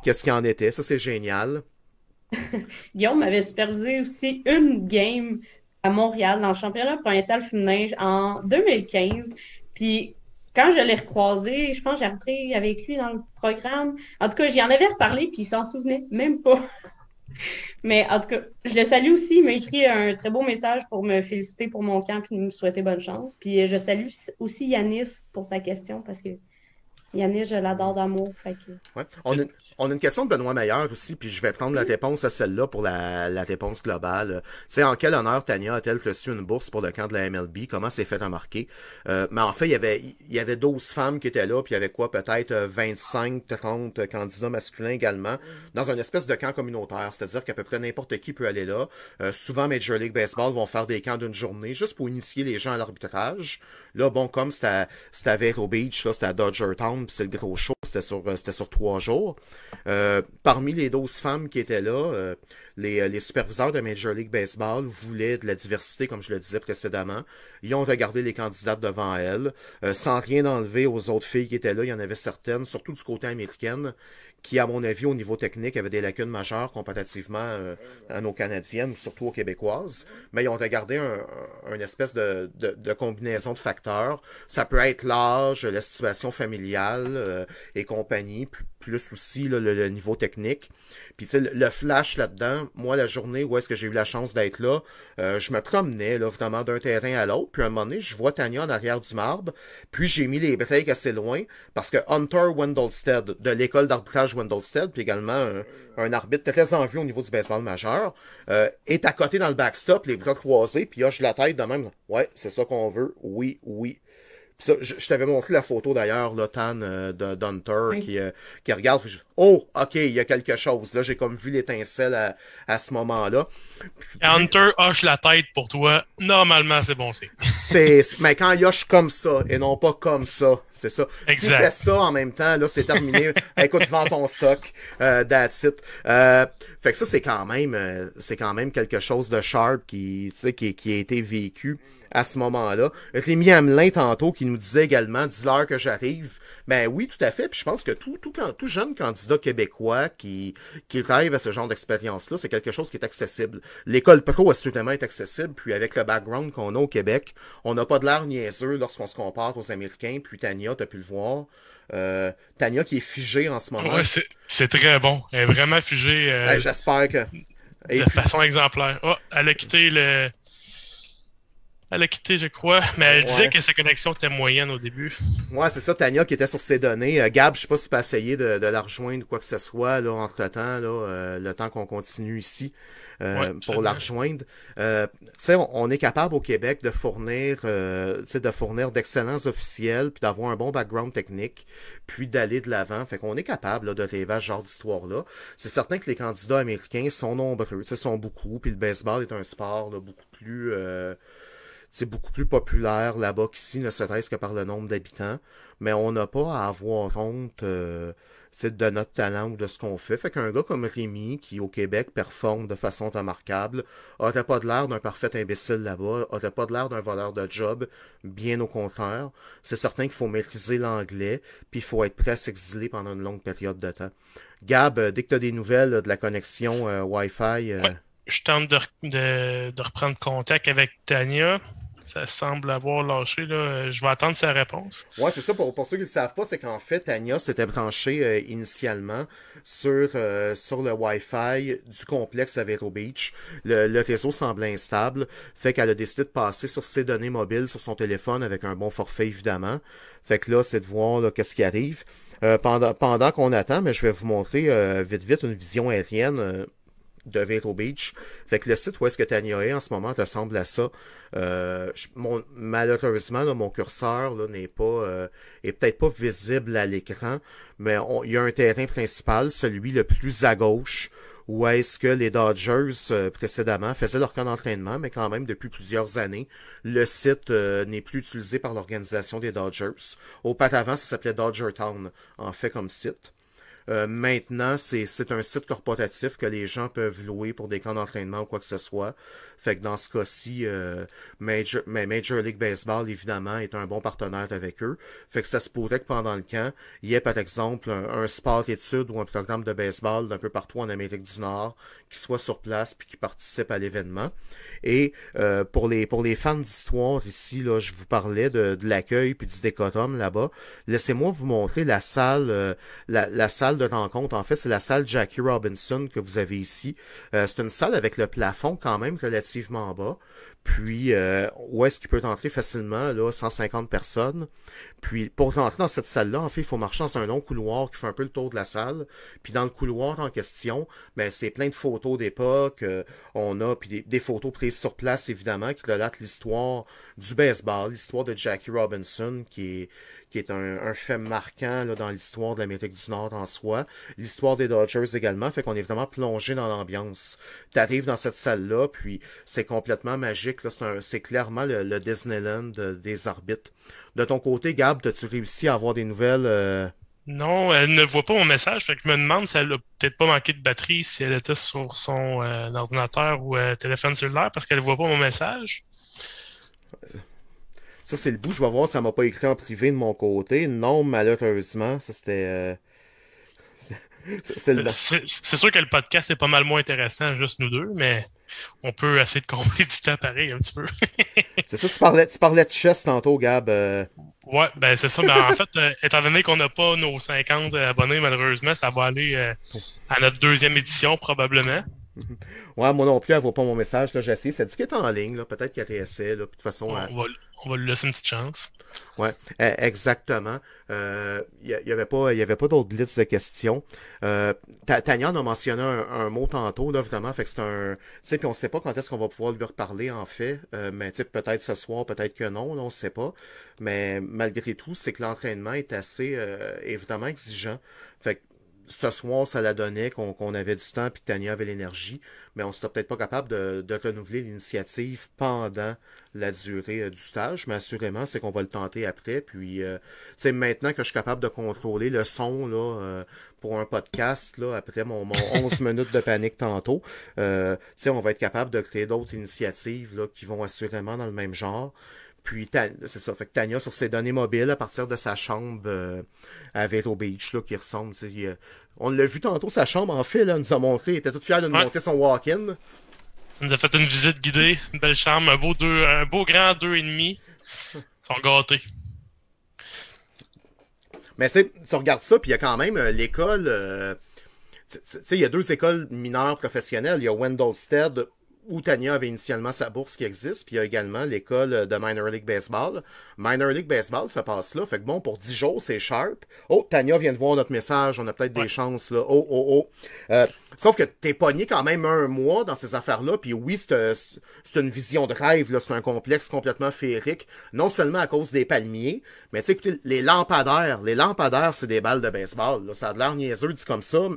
S1: qu'est-ce qu'il en était ça c'est génial [laughs]
S2: Guillaume m'avait supervisé aussi une game à Montréal dans le championnat provincial féminin en 2015. Puis quand je l'ai recroisé, je pense que j'ai arbitré avec lui dans le programme. En tout cas, j'y en avais reparlé, puis il s'en souvenait même pas. [laughs] Mais en tout cas, je le salue aussi. Il m'a écrit un très beau message pour me féliciter pour mon camp et me souhaiter bonne chance. Puis je salue aussi Yanis pour sa question parce que Yanis, je l'adore d'amour.
S1: On a une question de Benoît Meilleur aussi, puis je vais prendre la réponse à celle-là pour la, la réponse globale. C'est en quel honneur Tania a-t-elle reçu une bourse pour le camp de la MLB? Comment c'est fait remarquer? Euh, mais en fait, il y avait il y avait 12 femmes qui étaient là, puis il y avait quoi, peut-être 25, 30 candidats masculins également, dans une espèce de camp communautaire. C'est-à-dire qu'à peu près n'importe qui peut aller là. Euh, souvent, Major League Baseball vont faire des camps d'une journée, juste pour initier les gens à l'arbitrage. Là, bon, comme c'était à, à Vero Beach, là, c'était à Dodger Town, puis c'est le gros show, c'était sur, c'était sur trois jours. Euh, parmi les 12 femmes qui étaient là, euh, les, les, superviseurs de Major League Baseball voulaient de la diversité, comme je le disais précédemment. Ils ont regardé les candidates devant elles, euh, sans rien enlever aux autres filles qui étaient là. Il y en avait certaines, surtout du côté américain, qui, à mon avis, au niveau technique, avaient des lacunes majeures comparativement euh, à nos Canadiennes, surtout aux Québécoises. Mais ils ont regardé un, espèce de, combinaison de facteurs. Ça peut être l'âge, la situation familiale euh, et compagnie, plus aussi là, le, niveau technique. Puis tu sais, le flash là-dedans, moi, la journée où est-ce que j'ai eu la chance d'être là, euh, je me promenais là, vraiment d'un terrain à l'autre. Puis à un moment donné, je vois Tania en arrière du marbre. Puis j'ai mis les breaks assez loin parce que Hunter Wendolstead, de l'école d'arbitrage Wendolstead, puis également un, un, arbitre très en vue au niveau du baseball majeur, euh, est à côté dans le backstop, les bras croisés, puis hoche la tête de même. Ouais, c'est ça qu'on veut. Oui, oui, ça, je, je t'avais montré la photo d'ailleurs, là, Tan, euh, de oui. qui, euh, qui regarde. oh, ok, il y a quelque chose. Là, j'ai comme vu l'étincelle à, à ce moment-là.
S3: Hunter hoche la tête pour toi. Normalement, c'est bon c'est.
S1: c'est, mais quand il hoche comme ça et non pas comme ça, c'est ça.
S3: Exact.
S1: Si fait ça en même temps, là, c'est terminé. [laughs] Écoute, vends ton stock. Euh, that's it. Euh, fait que ça, c'est quand même, euh, c'est quand même quelque chose de sharp qui, tu sais, qui, qui a été vécu à ce moment-là. Rémi Hamelin, tantôt, qui nous disait également, dis-leur que j'arrive. Ben oui, tout à fait. Puis je pense que tout, tout, tout jeune candidat québécois qui, qui rêve à ce genre d'expérience-là, c'est quelque chose qui est accessible. L'école pro, assurément, est accessible. Puis avec le background qu'on a au Québec, on n'a pas de l'air niaiseux lorsqu'on se compare aux Américains. Puis Tania, t'as pu le voir. Euh, Tania qui est figée en ce moment.
S3: Ouais, c'est très bon. Elle est vraiment figée. Euh,
S1: ben, J'espère que.
S3: Et de puis... façon exemplaire. Oh, elle a quitté le. Elle a quitté, je crois, mais elle ouais. disait que sa connexion était moyenne au début.
S1: Ouais, c'est ça, Tania qui était sur ses données. Euh, Gab, je sais pas si tu peux essayer de, de, la rejoindre ou quoi que ce soit, là, entre-temps, là, euh, le temps qu'on continue ici. Euh,
S3: ouais,
S1: pour la rejoindre. Euh, on, on est capable au Québec de fournir, euh, de fournir d'excellents officiels, puis d'avoir un bon background technique, puis d'aller de l'avant. Fait qu'on est capable là, de rêver à ce genre d'histoire-là. C'est certain que les candidats américains sont nombreux, sont beaucoup, puis le baseball est un sport là, beaucoup plus euh, c'est beaucoup plus populaire là-bas qu'ici, ne serait-ce que par le nombre d'habitants. Mais on n'a pas à avoir honte euh, de notre talent ou de ce qu'on fait. Fait qu'un gars comme Rémi, qui au Québec performe de façon remarquable, aurait pas de l'air d'un parfait imbécile là-bas, aurait pas de l'air d'un voleur de job, bien au contraire. C'est certain qu'il faut maîtriser l'anglais, puis il faut être prêt à s'exiler pendant une longue période de temps. Gab, dès que tu as des nouvelles de la connexion euh, Wi-Fi... Euh...
S3: Je tente de reprendre contact avec Tania ça semble avoir lâché. Là. Je vais attendre sa réponse.
S1: Ouais, c'est ça. Pour, pour ceux qui ne savent pas, c'est qu'en fait, Tania s'était branchée euh, initialement sur, euh, sur le Wi-Fi du complexe à Vero Beach. Le, le réseau semblait instable, fait qu'elle a décidé de passer sur ses données mobiles sur son téléphone avec un bon forfait, évidemment. Fait que là, c'est de voir qu'est-ce qui arrive. Euh, pendant pendant qu'on attend, mais je vais vous montrer vite vite une vision aérienne de Vero Beach. Fait que le site où est-ce que Tania est en ce moment ressemble à ça. Euh, mon, malheureusement, là, mon curseur n'est pas euh, est peut-être pas visible à l'écran, mais il y a un terrain principal, celui le plus à gauche, où est-ce que les Dodgers euh, précédemment faisaient leur camp d'entraînement, mais quand même depuis plusieurs années, le site euh, n'est plus utilisé par l'organisation des Dodgers. Auparavant, ça s'appelait Dodger Town, en fait comme site. Euh, maintenant, c'est un site corporatif que les gens peuvent louer pour des camps d'entraînement ou quoi que ce soit. Fait que dans ce cas-ci, euh, Major, mais Major League Baseball, évidemment, est un bon partenaire avec eux. Fait que ça se pourrait que pendant le camp, il y ait par exemple un, sport étude ou un programme de baseball d'un peu partout en Amérique du Nord qui soit sur place puis qui participe à l'événement. Et euh, pour les pour les fans d'histoire ici, là, je vous parlais de, de l'accueil puis du décorum là-bas. Laissez-moi vous montrer la salle, euh, la, la salle de rencontre. En fait, c'est la salle Jackie Robinson que vous avez ici. Euh, c'est une salle avec le plafond quand même relativement bas. Puis, euh, où est-ce qu'il peut entrer facilement, là, 150 personnes. Puis, pour rentrer dans cette salle-là, en fait, il faut marcher dans un long couloir qui fait un peu le tour de la salle. Puis, dans le couloir en question, ben, c'est plein de photos d'époque. Euh, on a, puis des, photos prises sur place, évidemment, qui relatent l'histoire du baseball, l'histoire de Jackie Robinson, qui est, qui est un, un fait marquant là, dans l'histoire de l'Amérique du Nord en soi. L'histoire des Dodgers également, fait qu'on est vraiment plongé dans l'ambiance. Tu arrives dans cette salle-là, puis c'est complètement magique. C'est clairement le, Disneyland des arbitres. De ton côté, Gab, as-tu réussi à avoir des nouvelles euh?
S3: Non, elle ne voit pas mon message. Fait que je me demande si elle a peut-être pas manqué de batterie, si elle était sur son euh, ordinateur ou euh, téléphone cellulaire, parce qu'elle ne voit pas mon message.
S1: Ça, c'est le bout. Je vais voir si ça m'a pas écrit en privé de mon côté. Non, malheureusement. Ça, c'était.
S3: Euh, c'est sûr que le podcast est pas mal moins intéressant, juste nous deux, mais on peut essayer de combler [laughs] du temps pareil un petit peu. [laughs]
S1: c'est ça, tu parlais, tu parlais de chess tantôt, Gab. Euh.
S3: Ouais, ben c'est ça. Ben, en fait, euh, étant donné qu'on n'a pas nos 50 abonnés, malheureusement, ça va aller à notre deuxième édition probablement. [laughs]
S1: ouais, moi non plus, elle voit pas mon message. Là, j'ai essayé. Ça dit qu'elle est en ligne. Peut-être qu'elle réessaie. Là. de toute façon,
S3: on, va, on, va, lui laisser une petite chance.
S1: Ouais, e, exactement. Il euh, n'y avait pas, y avait pas d'autres blitz de questions. Euh, Tania en a mentionné un, mot tantôt, là, vraiment. Fait que c'est un. Tu puis on sait pas quand est-ce qu'on va pouvoir lui reparler, en fait. Euh, mais peut-être ce soir, peut-être que non, là, on sait pas. Mais malgré tout, c'est que l'entraînement est assez euh, évidemment exigeant. Fait que ce soir, ça la donnait qu'on avait du temps et que Tania avait l'énergie, mais on ne peut-être pas capable de, renouveler l'initiative pendant la durée euh, du stage, mais assurément, c'est qu'on va le tenter après. Puis, euh, c'est maintenant que je suis capable de contrôler le son là, euh, pour un podcast, là, après mon, mon [laughs] 11 minutes de panique tantôt, on va être capable de créer d'autres initiatives là, qui vont assurément dans le même genre. Puis, c'est ça. Fait que Tania, sur ses données mobiles, à partir de sa chambre euh, à Vero Beach, là, qui ressemble. on l'a vu tantôt, sa chambre, en fait, là, nous a montré. Il était tout fier de nous montrer son walk-in.
S3: Il nous a fait une visite guidée, une belle chambre, un beau, deux, un beau grand deux et demi. Ils sont gâtés.
S1: Mais tu regardes ça, puis il y a quand même euh, l'école. Euh, tu sais, il y a deux écoles mineures professionnelles. Il y a Wendellstead où Tania avait initialement sa bourse qui existe, puis il y a également l'école de Minor League Baseball. Minor League Baseball, ça passe là. Fait que bon, pour 10 jours, c'est sharp. Oh, Tania vient de voir notre message, on a peut-être des chances là. Oh, oh, oh. Euh, sauf que t'es pogné quand même un mois dans ces affaires-là, puis oui, c'est une vision de rêve, là. C'est un complexe complètement féerique. Non seulement à cause des palmiers, mais tu sais, écoutez, les lampadaires, les lampadaires, c'est des balles de baseball. Là. Ça a de l'air niaiseux dit comme ça,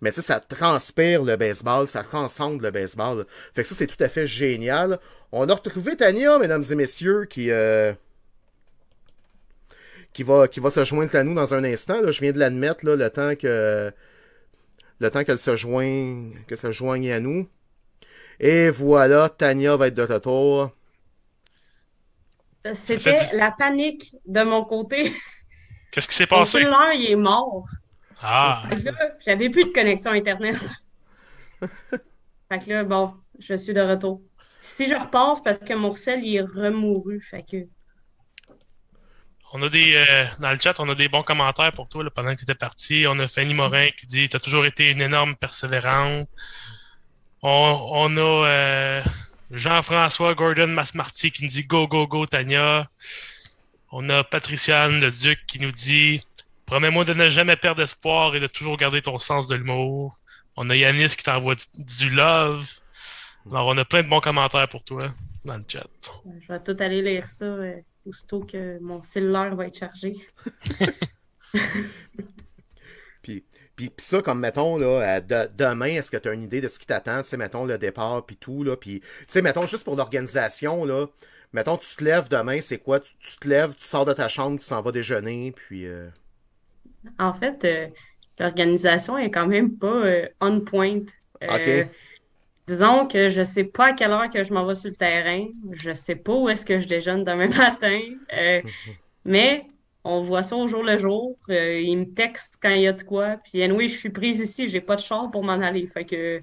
S1: mais tu sais, ça transpire le baseball, ça transcende le baseball. Fait que ça, c'est tout à fait génial. On a retrouvé Tania, mesdames et messieurs, qui, euh, qui, va, qui va se joindre à nous dans un instant. Là. Je viens de l'admettre, là, le temps que le temps qu'elle se joigne, que se joigne à nous. Et voilà, Tania va être de retour.
S2: C'était la panique de mon côté.
S3: Qu'est-ce qui s'est passé? [laughs]
S2: Mon il est mort.
S3: Ah!
S2: j'avais plus de connexion Internet. [laughs] fait que là, bon, je suis de retour. Si je repasse, parce que mon sel, il est remouru. Fait que.
S3: On a des. Euh, dans le chat, on a des bons commentaires pour toi pendant que tu étais parti. On a Fanny Morin qui dit Tu as toujours été une énorme persévérante. On, a euh, Jean-François Gordon Masmarty qui nous dit Go, go, go, Tania. On a Patriciane le Duc qui nous dit Promets-moi de ne jamais perdre espoir et de toujours garder ton sens de l'humour. On a Yanis qui t'envoie du, love. Alors, on a plein de bons commentaires pour toi dans le chat.
S2: Je vais tout aller lire ça euh, aussitôt que mon cellulaire va être chargé. [laughs]
S1: puis, puis, ça, comme mettons, là, demain, est-ce que tu as une idée de ce qui t'attend? Tu sais, mettons, le départ, puis tout, là. Puis, tu sais, mettons, juste pour l'organisation, là. Mettons, tu te lèves demain, c'est quoi? Tu, te lèves, tu sors de ta chambre, tu t'en vas déjeuner, puis... Euh,
S2: en fait, euh, l'organisation est quand même pas euh, on point. Euh, disons que je sais pas à quelle heure que je m'en vais sur le terrain. Je sais pas où est-ce que je déjeune demain [laughs] matin. mais on voit ça au jour le jour. il me texte quand il y a de quoi. Puis oui, je suis prise ici, j'ai pas de char pour m'en aller. Fait que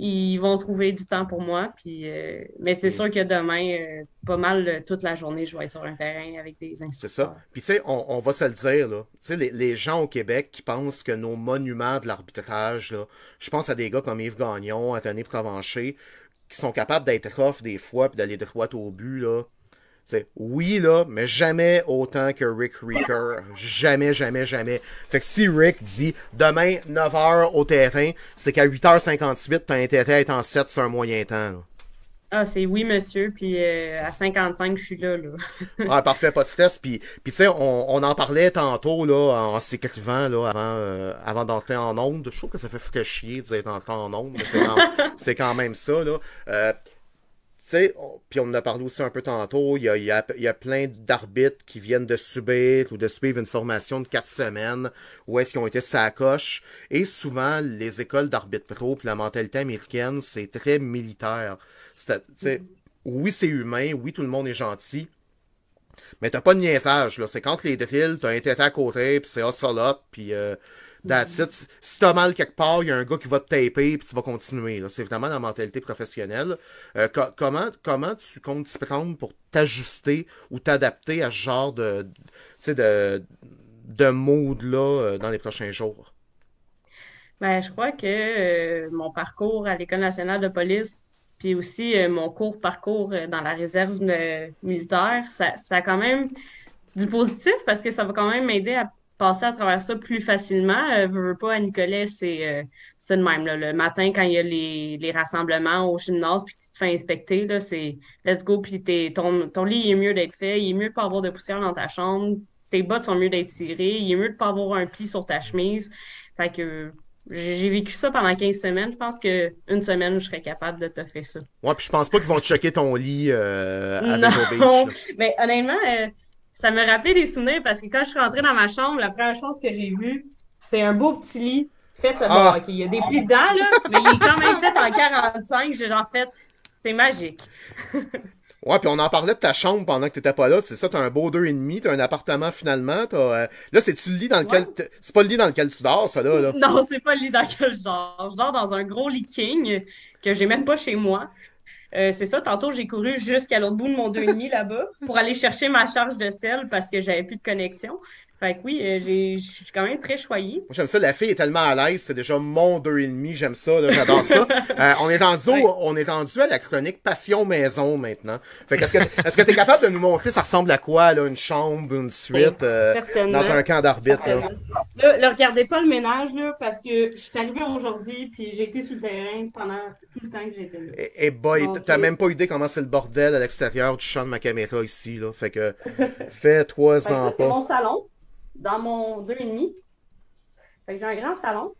S2: ils vont trouver du temps pour moi. Puis, euh, mais c'est sûr que demain, euh, pas mal euh, toute la journée, je vais être sur un terrain avec des.
S1: C'est ça. Puis tu sais, on, on, va se le dire, là. Tu sais, les, les, gens au Québec qui pensent que nos monuments de l'arbitrage, là, je pense à des gars comme Yves Gagnon, Anthony Provencher, qui sont capables d'être rough des fois puis d'aller droit au but, là. T'sais, oui, là, mais jamais autant que Rick Reeker. Jamais, jamais, jamais. Fait que si Rick dit demain, 9h au terrain, c'est qu'à 8h58, t'as intérêt à être en 7 sur un moyen temps. Là.
S2: Ah, c'est oui, monsieur, puis euh, à 55, je suis là, là. [laughs]
S1: ah, parfait, pas de stress. Puis, puis tu sais, on, on, en parlait tantôt, là, en s'écrivant, là, avant, euh, avant d'entrer en onde. Je trouve que ça fait foutre chier d'être entré en onde, mais c'est quand, [laughs] quand, même ça, là. Euh, sais, puis on en a parlé aussi un peu tantôt, il y a, il y a, il y a plein d'arbitres qui viennent de subir ou de suivre une formation de quatre semaines où est-ce qu'ils ont été sacoches. Et souvent, les écoles d'arbitre pro puis la mentalité américaine, c'est très militaire. C'est, Oui, c'est humain, oui, tout le monde est gentil, mais t'as pas de niaisage, là. C'est quand les drills, t'as un tête à côté, puis c'est hustle up, puis... Euh, That's it. Si t'as mal quelque part, il y a un gars qui va te taper puis tu vas continuer. C'est vraiment la mentalité professionnelle. Euh, co comment, comment tu comptes t'y prendre pour t'ajuster ou t'adapter à ce genre de, de, de mood-là euh, dans les prochains jours?
S2: Ben, je crois que euh, mon parcours à l'École nationale de police, puis aussi mon court parcours dans la réserve militaire, ça, ça a quand même du positif parce que ça va quand même m'aider à passer à travers ça plus facilement. Euh, veux, veux pas, à Nicolet, c'est euh, le même. Là. Le matin, quand il y a les, les rassemblements au gymnase, puis que tu te fais inspecter, là, c'est let's go, puis ton, ton lit il est mieux d'être fait, il est mieux de pas avoir de poussière dans ta chambre, tes bottes sont mieux d'être tirées, il est mieux de pas avoir un pli sur ta chemise. Fait que j'ai vécu ça pendant 15 semaines. Je pense qu'une semaine, je serais capable de te faire ça.
S1: Ouais, puis je pense pas qu'ils vont te choquer ton lit euh, à
S2: non, Beach. [laughs] Mais honnêtement, euh, ça me rappelait des souvenirs parce que quand je suis rentrée dans ma chambre, la première chose que j'ai vue, c'est un beau petit lit fait. Ah. Bon, OK, il y a des plis dedans, là, mais il est quand même fait en 45. J'ai genre fait, c'est magique.
S1: Ouais, puis on en parlait de ta chambre pendant que t'étais pas là. C'est ça, t'as un beau deux et demi, t'as un appartement finalement. As, euh... Là, c'est-tu le lit dans lequel. Ouais. C'est pas le lit dans lequel tu dors, ça là? là?
S2: Non, c'est pas le lit dans lequel je dors. Je dors dans un gros lit king que j'ai même pas chez moi. Euh, c'est ça, tantôt j'ai couru jusqu'à l'autre bout de mon 2,5 là-bas pour aller chercher ma charge de sel parce que j'avais plus de connexion. Fait que oui, euh, je suis quand même très choyée.
S1: J'aime ça, la fille est tellement à l'aise, c'est déjà mon deux et demi, j'aime ça, j'adore ça. [laughs] euh, on est rendu, ouais. on est rendu à la chronique Passion Maison maintenant. Fait que est-ce que est-ce que t'es capable de nous montrer ça ressemble à quoi là, une chambre, une suite euh, dans un camp d'arbitre là?
S2: là? Là, regardez pas le ménage là, parce que je suis arrivée aujourd'hui puis j'ai été sur le terrain pendant tout le temps que j'étais là.
S1: Et, et boy, t'as même pas idée comment c'est le bordel à l'extérieur du champ de ma caméra ici là. Fait que fais-toi en
S2: pas. C'est mon salon dans mon 2,5. Fait que j'ai un grand salon.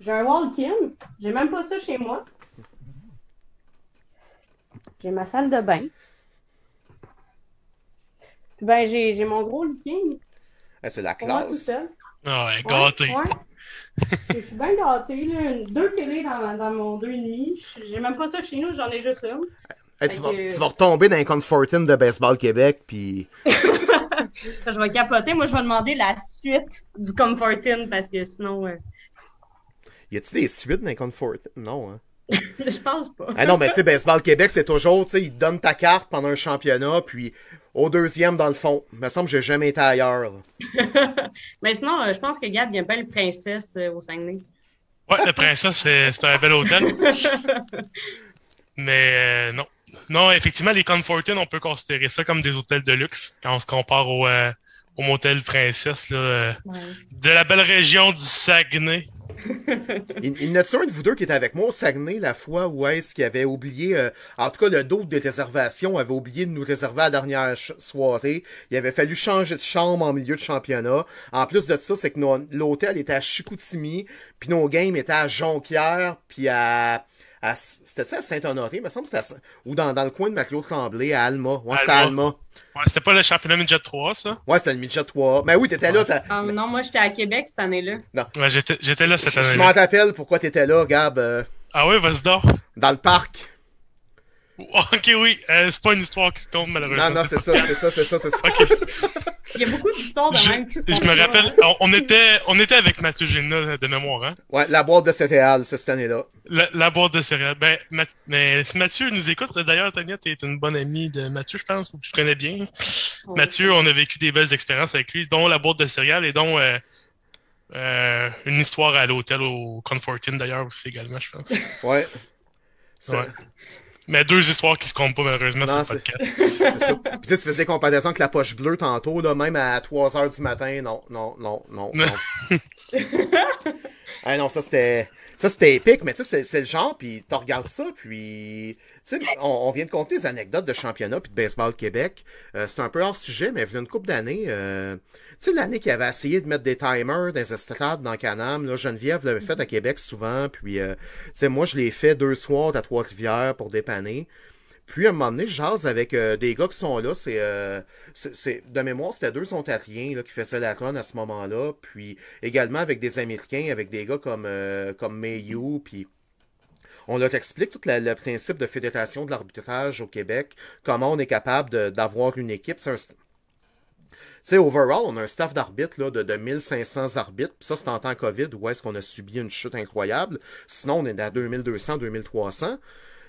S2: J'ai un walk-in. J'ai même pas ça chez moi. J'ai ma salle de bain. Puis ben, j'ai mon gros king.
S1: Ah, c'est la classe.
S3: Ah ouais, gâté.
S2: Ouais, ouais. je suis bien gâté. Là. Deux télés dans, dans mon 2,5. J'ai même pas ça chez nous, j'en ai juste une.
S1: Hey, tu, vas, que... tu, vas, retomber dans un Confortin de Baseball Québec, puis. [laughs]
S2: je vais capoter. Moi, je vais demander la suite du Confortin parce que sinon. Euh...
S1: Y a-t-il des suites dans un Confortin Non, hein? [laughs]
S2: je pense pas.
S1: ah non, mais tu sais, Baseball Québec, c'est toujours, tu sais, ils te donnent ta carte pendant un championnat, puis au deuxième, dans le fond. Il me semble que j'ai jamais été ailleurs. [laughs]
S2: mais sinon, euh, je pense que Gab vient pas le Princesse euh, au Saguenay.
S3: Ouais, le Princesse, c'est un bel hôtel. Mais euh, non. Non, effectivement, les Confortin, on peut considérer ça comme des hôtels de luxe quand on se compare au, euh, au motel Princesse là, euh,
S2: ouais.
S3: de la belle région du Saguenay. [laughs]
S1: il, il y en a un de vous deux qui était avec moi au Saguenay la fois où est-ce qu'il avait oublié, euh, en tout cas le dos des réservations avait oublié de nous réserver la dernière soirée. Il avait fallu changer de chambre en milieu de championnat. En plus de ça, c'est que l'hôtel était à Chicoutimi, puis nos games étaient à Jonquière, puis à c'était à Saint-Honoré, me semble, c'était ou dans, dans le coin de Maclot Tremblay, à Alma. Ouais, c'était Alma.
S3: Ouais, c'était pas le championnat Midget 3, ça?
S1: Ouais, c'était le Midget 3. Mais oui, t'étais
S2: ouais.
S1: là.
S2: Um, non, moi, j'étais à Québec cette année-là.
S1: Non.
S3: Ouais, j'étais là cette année.
S1: Je m'en rappelle pourquoi t'étais là, Gab. Euh...
S3: Ah oui, vas-y donc.
S1: Dans le parc.
S3: Ok, oui, euh, c'est pas une histoire qui se tombe, malheureusement.
S1: Non, non, c'est ça, c'est ça, c'est ça, c'est ça.
S3: ok. [laughs]
S2: Il y a beaucoup d'histoires de
S3: Je,
S2: même qui
S3: je me rappelle, on, on était, on était avec Mathieu Gélina de mémoire, hein?
S1: Ouais, la boîte de céréales, c'est cette année-là.
S3: La, la boîte de céréales. Ben, Math- mais si Mathieu nous écoute, d'ailleurs, Tania, t'es une bonne amie de Mathieu, je pense, ou tu connais bien.
S2: Ouais.
S3: Mathieu, on a vécu des belles expériences avec lui, dont la boîte de céréales et dont euh, euh, une histoire à l'hôtel au Confortin, d'ailleurs, aussi également, je pense.
S1: Ouais.
S3: Ouais. Mais deux histoires qui se comptent pas, malheureusement,
S1: Non,
S3: sur le podcast. [laughs]
S1: c'est ça. Puis tu sais, tu faisais des comparaisons avec la poche bleue tantôt, là, même à 3 heures du matin. Non, non, non, non, non. [laughs] ah non, ça c'était. Ça c'était épique, mais tu sais, c'est- le genre, puis tu regardes ça, puis. Tu sais, on, on vient de compter des anecdotes de championnat puis de baseball Québec. Euh, c'est un peu hors sujet, mais il y a une couple d'années. euh, sais, l'année qui avait essayé de mettre des timers les estrades dans Canam, là, Geneviève l'avait fait à Québec souvent, puis. euh, moi, je l'ai fait deux soirs à Trois-Rivières pour dépanner. Puis à un moment donné, je jase avec euh, des gars qui sont là. C'est, euh, de mémoire, c'était deux Ontariens là, qui faisaient la run à ce moment-là. Puis également avec des Américains, avec des gars comme, euh, comme Mayu. Puis on leur explique tout le principe de fédération de l'arbitrage au Québec, comment on est capable d'avoir une équipe. Sais, overall, on a un staff d'arbitres de, de 1500 arbitres. Puis ça, c'est en temps COVID où est-ce qu'on a subi une chute incroyable. Sinon, on est à 2200, 2300.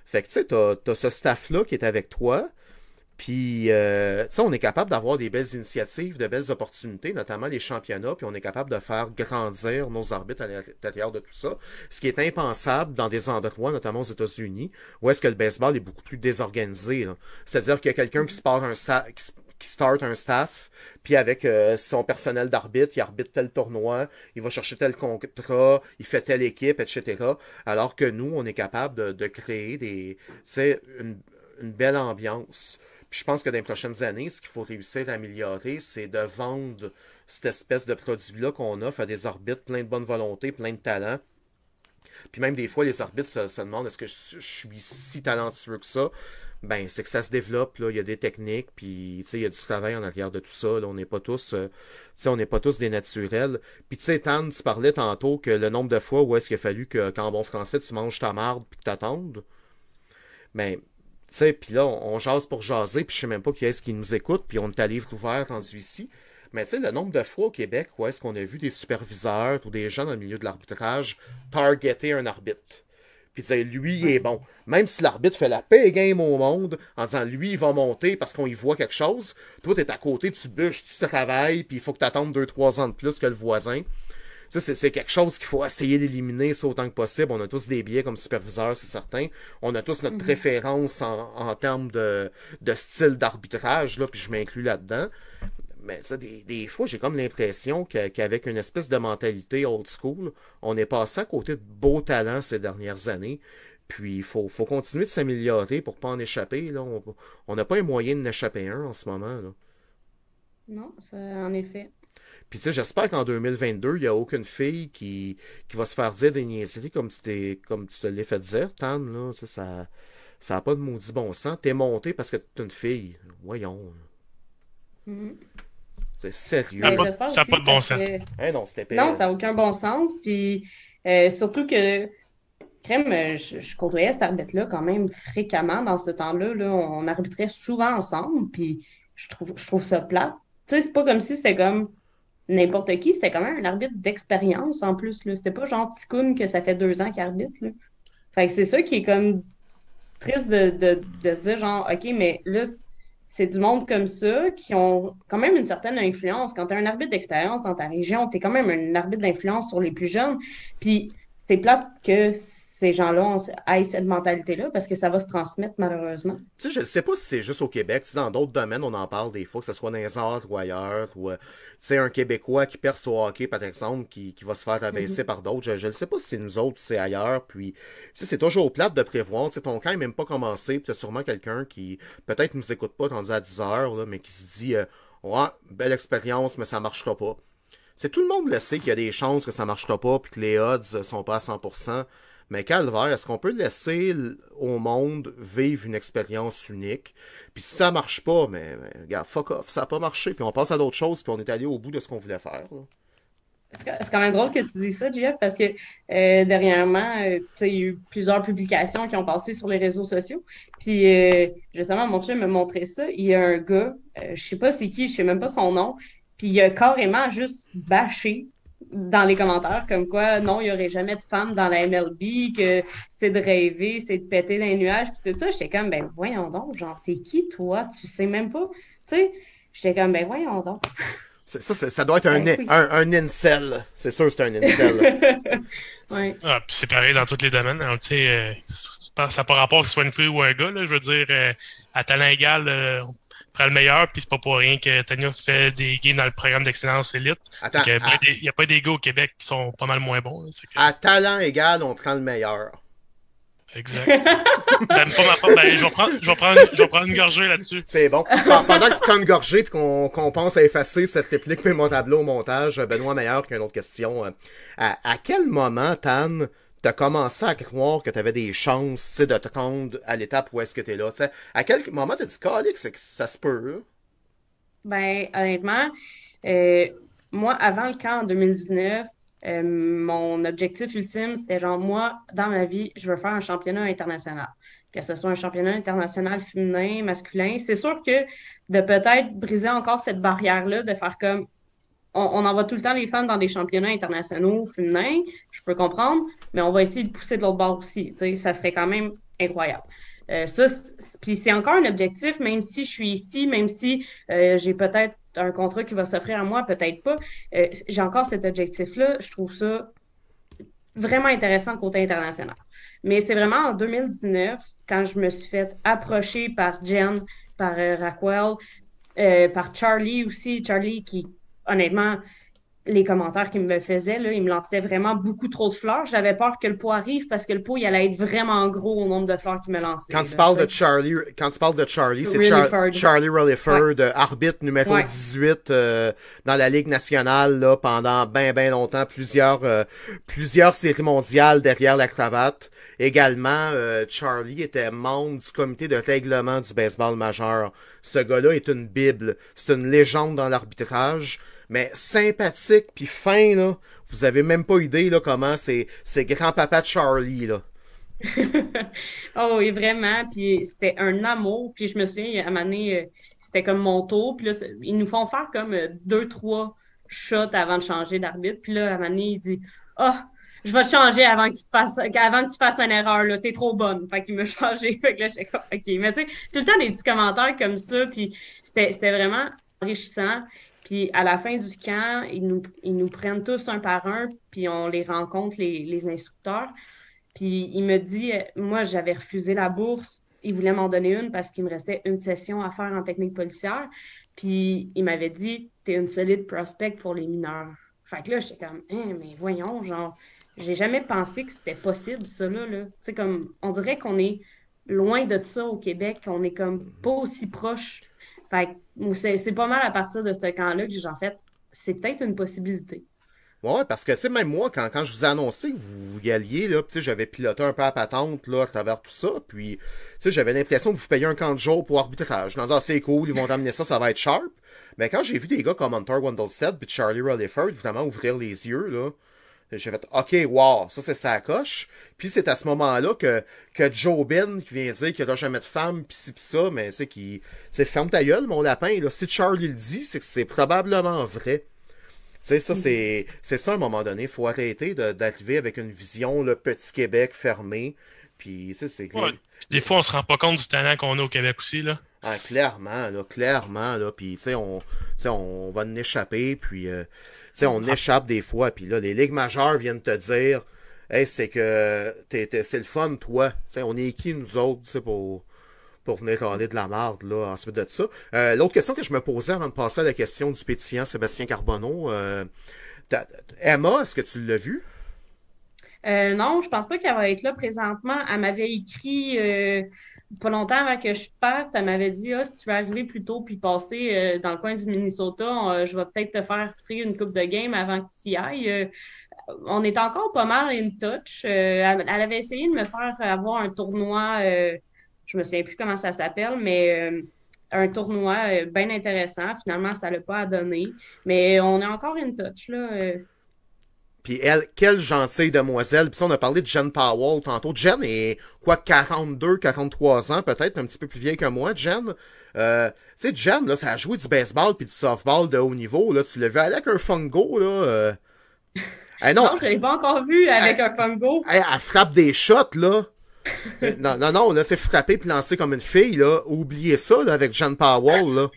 S1: Fait que, tu sais, t'as, t'as ce staff-là qui est avec toi. Puis, euh, tu sais, on est capable d'avoir des belles initiatives, de belles opportunités, notamment les championnats, puis on est capable de faire grandir nos arbitres à l'intérieur de tout ça. Ce qui est impensable dans des endroits, notamment aux États-Unis, où est-ce que le baseball est beaucoup plus désorganisé. C'est-à-dire qu'il y a quelqu'un qui se part un sta- qui, se- qui start un staff, puis avec euh, son personnel d'arbitre, il arbitre tel tournoi, il va chercher tel contrat, il fait telle équipe, etc. Alors que nous, on est capable de, créer des, une, une belle ambiance. Puis je pense que dans les prochaines années, ce qu'il faut réussir à améliorer, c'est de vendre cette espèce de produit-là qu'on offre à des arbitres plein de bonne volonté, plein de talent. Puis même des fois, les arbitres se, demandent est-ce que je suis si talentueux que ça? Ben c'est que ça se développe là. Il y a des techniques puis il y a du travail en arrière de tout ça on n'est pas tous euh, on n'est pas tous des naturels. Puis tu sais Tan tu parlais tantôt que le nombre de fois où est-ce qu'il a fallu que qu'en bon français tu manges ta marde puis que mais tu sais puis là on, on jase pour jaser puis je sais même pas qui est-ce qui nous écoute puis on est à livre ouvert rendu ici. Mais tu sais, le nombre de fois au Québec où est-ce qu'on a vu des superviseurs ou des gens dans le milieu de l'arbitrage targeter un arbitre puis dire lui il est bon. Même si l'arbitre fait la paix game au monde en disant lui il va monter parce qu'on y voit quelque chose, toi t'es à côté, tu bûches, tu travailles, puis il faut que tu attendes 2-3 ans de plus que le voisin. Ça, c'est, c'est quelque chose qu'il faut essayer d'éliminer ça autant que possible. On a tous des biais comme superviseurs, c'est certain. On a tous notre préférence en, en termes de, de style d'arbitrage, là, puis je m'inclus là-dedans. Mais ça, des, des fois, j'ai comme l'impression qu'avec une espèce de mentalité old school, on est passé à côté de beaux talents ces dernières années. Puis il faut, faut continuer de s'améliorer pour pas en échapper. Là. On n'a pas les moyens d'en échapper un en ce moment. Là.
S2: Non, ça, en effet.
S1: Puis tu sais, j'espère qu'en 2022, il n'y a aucune fille qui, qui va se faire dire des niaiseries comme tu comme tu te l'as fait dire, Tan, là. Tu sais, ça ça n'a pas de maudit bon sens. T'es monté parce que t'es une fille. Voyons. C'est sérieux.
S3: Ça a
S2: Mais
S3: pas-
S2: j'espère
S3: ça a
S2: aussi
S3: pas de bon sens.
S2: que-
S1: Hein, non, c'était
S2: Non, ça n'a aucun bon sens. Puis euh, surtout que, crème, euh, je, je côtoyais cet arbitre-là quand même fréquemment dans ce temps-là. Là, on arbitrait souvent ensemble. Puis je trouve, je trouve ça plate. Tu sais, c'est pas comme si c'était comme n'importe qui. C'était quand même un arbitre d'expérience en plus. Là. C'était pas genre Ticoun que ça fait deux ans qu'il arbitre. Là. Fait que c'est ça qui est comme triste de, de, de se dire genre, OK, mais là, c'est du monde comme ça qui ont quand même une certaine influence. Quand tu as un arbitre d'expérience dans ta région, tu es quand même un arbitre d'influence sur les plus jeunes. Puis c'est plate que ces gens-là aient cette mentalité-là parce que ça va se transmettre malheureusement.
S1: Tu sais, je ne sais pas si c'est juste au Québec. Tu sais, dans d'autres domaines, on en parle des fois, que ce soit dans les arts ou ailleurs. Ou, euh, tu sais, un Québécois qui perce au hockey, par exemple, qui, qui va se faire abaisser par d'autres. Je ne sais pas si c'est nous autres c'est ailleurs. Puis, tu sais, c'est toujours plate de prévoir. Tu sais, ton camp n'est même pas commencé. Puis, tu as sûrement quelqu'un qui, peut-être, nous écoute pas rendu à 10 heures, là, mais qui se dit, euh, ouais, belle expérience, mais ça marchera pas. C'est tout le monde le sait qu'il y a des chances que ça marchera pas puis que les odds sont pas à 100%. Mais Calvaire, est-ce qu'on peut laisser au monde vivre une expérience unique? Puis si ça marche pas, mais, regarde, fuck off, ça a pas marché, puis on passe à d'autres choses, puis on est allé au bout de ce qu'on voulait faire.
S2: C'est quand- même drôle que tu dis ça, Jeff, parce que euh, dernièrement, euh, il y a eu plusieurs publications qui ont passé sur les réseaux sociaux. Puis euh, justement, mon chum m'a montré ça. Il y a un gars, euh, je sais pas c'est qui, je sais même pas son nom, Puis il a carrément juste bâché dans les commentaires comme quoi non, il n'y aurait jamais de femmes dans la MLB, que c'est de rêver, c'est de péter dans les nuages, puis tout ça. J'étais comme, ben voyons donc, genre, t'es qui toi? Tu sais même pas. Tu sais, j'étais comme, ben voyons donc.
S1: Ça, ça, ça, doit être un, ben un, un, incel. C'est sûr c'est un incel. [laughs]
S3: ouais. ah, c'est pareil dans tous les domaines. Hein, euh, ça n'a pas rapport que ce soit une fille ou un gars. Là, je veux dire, euh, à talent égal, euh, le meilleur, puis c'est pas pour rien que Tania fait des gays dans le programme d'excellence élite. Il n'y a, pas des gars au Québec qui sont pas mal moins bons.
S1: À talent égal, on prend le meilleur.
S3: Exact. T'aimes [laughs] pas ma? Ben, je vais prendre, je vais prendre, je vais prendre une gorgée là-dessus.
S1: C'est bon. Pendant que tu prends une gorgée puis qu'on pense à effacer cette réplique mais mon tableau au montage, Benoît Meilleur qu'une autre question. Euh, à, à quel moment, Tan, t'as commencé à croire que t'avais des chances de te rendre à l'étape où est-ce que t'es là. À quel moment t'as dit, que ça se peut?
S2: Ben, honnêtement, euh, moi, avant le camp en 2019, euh, mon objectif ultime, c'était genre, moi, dans ma vie, je veux faire un championnat international. Que ce soit un championnat international féminin, masculin. C'est sûr que de peut-être briser encore cette barrière-là, de faire comme, on, envoie tout le temps les femmes dans des championnats internationaux féminins, je peux comprendre, mais on va essayer de pousser de l'autre bord aussi. Ça serait quand même incroyable. Euh, ça, c'est encore un objectif, même si je suis ici, même si euh, j'ai peut-être un contrat qui va s'offrir à moi, peut-être pas. Euh, j'ai encore cet objectif-là. Je trouve ça vraiment intéressant côté international. Mais c'est vraiment en 2019, quand je me suis fait approcher par Jen, par Raquel, par Charlie aussi, Charlie qui honnêtement, les commentaires qu'il me faisaient, là, il me lançait vraiment beaucoup trop de fleurs. J'avais peur que le pot arrive parce que le pot, il allait être vraiment gros au nombre de fleurs qu'il me lançait.
S1: Quand, tu, parles de Charlie, quand tu parles de Charlie, c'est Charlie Rutherford, arbitre numéro 18 euh, dans la Ligue nationale là, pendant bien, bien longtemps, plusieurs, euh, plusieurs séries mondiales derrière la cravate. Également, euh, Charlie était membre du comité de règlement du baseball majeur. Ce gars-là est une bible. C'est une légende dans l'arbitrage mais sympathique puis fin là. Vous avez même pas idée là comment c'est c'est grand-papa de Charlie là. [laughs]
S2: oh oui, vraiment. Puis c'était un amour. Puis je me souviens, à un moment euh, c'était comme mon tour. Puis là, ils nous font faire comme euh, deux, trois shots avant de changer d'arbitre. Puis là, à un moment donné, il dit Ah, oh, je vais te changer avant que tu fasses, avant que tu une erreur, là. T'es trop bonne. Fait qu'il m'a [laughs] changé. Fait que là, j'étais OK. Mais tu sais, tout le temps des petits commentaires comme ça. Puis c'était vraiment enrichissant. Puis à la fin du camp, ils nous, ils nous prennent tous un par un, puis on les rencontre, les, les instructeurs. Puis il me dit, euh, moi, j'avais refusé la bourse. Il voulait m'en donner une parce qu'il me restait une session à faire en technique policière. Puis il m'avait dit, t'es une solide prospect pour les mineurs. Fait que là, j'étais comme, hein, mais voyons, genre, j'ai jamais pensé que c'était possible, ça, là. là. Tu sais, comme, on dirait qu'on est loin de ça au Québec, qu'on est comme pas aussi proche fait c'est pas mal à partir de ce camp-là que j'ai en fait, c'est peut-être une possibilité.
S1: Ouais, parce que, tu même moi, quand, quand je vous ai annoncé que vous, y alliez, là, j'avais piloté un peu à patente, là, à travers tout ça, puis, j'avais l'impression de vous payer un camp de jour pour arbitrage. Dans un c'est cool, ils vont amener ça, ça va être sharp. Mais quand j'ai vu des gars comme Hunter Wendellstead puis Charlie Rutherford, évidemment, ouvrir les yeux, là, j'ai fait OK, wow, ça c'est sa coche. Puis c'est à ce moment-là que, que Joe Ben qui vient dire qu'il n'y aura jamais de femme, pis ci pis ça, mais c'est qui. C'est ferme ta gueule, mon lapin. Là. Si Charlie le dit, c'est que c'est probablement vrai. Tu sais, ça, mm-hmm. c'est, c'est ça à un moment donné. Il faut arrêter d'arriver avec une vision, le petit Québec fermé. Puis, c'est.
S3: des fois, on se rend pas compte du talent qu'on a au Québec aussi, là.
S1: Ah, clairement, là, clairement, là. Puis, tu sais, on, on va en échapper, puis. Euh, sais, on échappe des fois, puis là, les ligues majeures viennent te dire Hey, c'est que c'est le fun, toi. on est qui, nous autres, pour, pour venir parler de la marde, là, ensuite de ça. Euh, l'autre question que je me posais avant de passer à la question du pétillant Sébastien Carbonneau, euh, Emma, est-ce que tu l'as vu?
S2: Euh, non, je pense pas qu'elle va être là présentement. Elle m'avait écrit pas longtemps avant que je parte, elle m'avait dit ah, si tu veux arriver plus tôt puis passer euh, dans le coin du Minnesota, euh, je vais peut-être te faire une coupe de game avant que tu y ailles. Euh, on est encore pas mal in touch. Elle, avait essayé de me faire avoir un tournoi, je me souviens plus comment ça s'appelle, mais un tournoi bien intéressant. Finalement, ça l'a pas à donner. Mais on est encore in touch. Là,
S1: Puis elle, quelle gentille demoiselle. Puis ça, on a parlé de Jen Powell tantôt. Jen est, quoi, 42, 43 ans, peut-être, un petit peu plus vieille que moi, Jen. Euh, tu sais, Jen, là, ça a joué du baseball puis du softball de haut niveau, là. Tu l'as vu avec un fungo, là. Euh...
S2: Eh, non, non, je l'ai pas encore vu avec un fungo.
S1: Elle, elle, frappe des shots, là. non, non, non, là, c'est frapper puis lancer comme une fille, là. Oubliez ça, là, avec Jen Powell, là.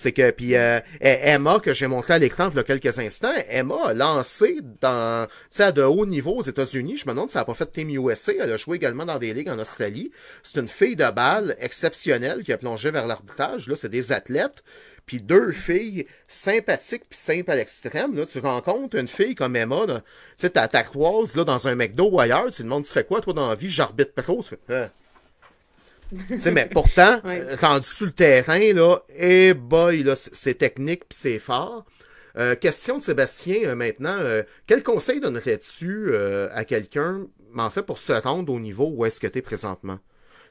S1: C'est que, puis euh, Emma, que j'ai montré à l'écran il y a quelques instants, Emma a lancé dans, à de haut niveau aux États-Unis. Je me demande si ça n'a pas fait Team USA. Elle a joué également dans des ligues en Australie. C'est une fille de balle exceptionnelle qui a plongé vers l'arbitrage. Là, c'est des athlètes. Puis deux filles sympathiques puis simples à l'extrême. Là, tu rencontres une fille comme Emma, tu sais, ta croise là, dans un McDo ou ailleurs, tu demandes tu fais quoi toi dans la vie, j'arbitre pro. Tu fais, mais pourtant, [laughs] ouais. rendu sur le terrain, là, eh boy, là, c'est technique puis c'est fort. Euh, question de Sébastien euh, maintenant. Euh, quel conseil donnerais-tu euh, à quelqu'un, en fait, pour se rendre au niveau où est-ce que tu es présentement?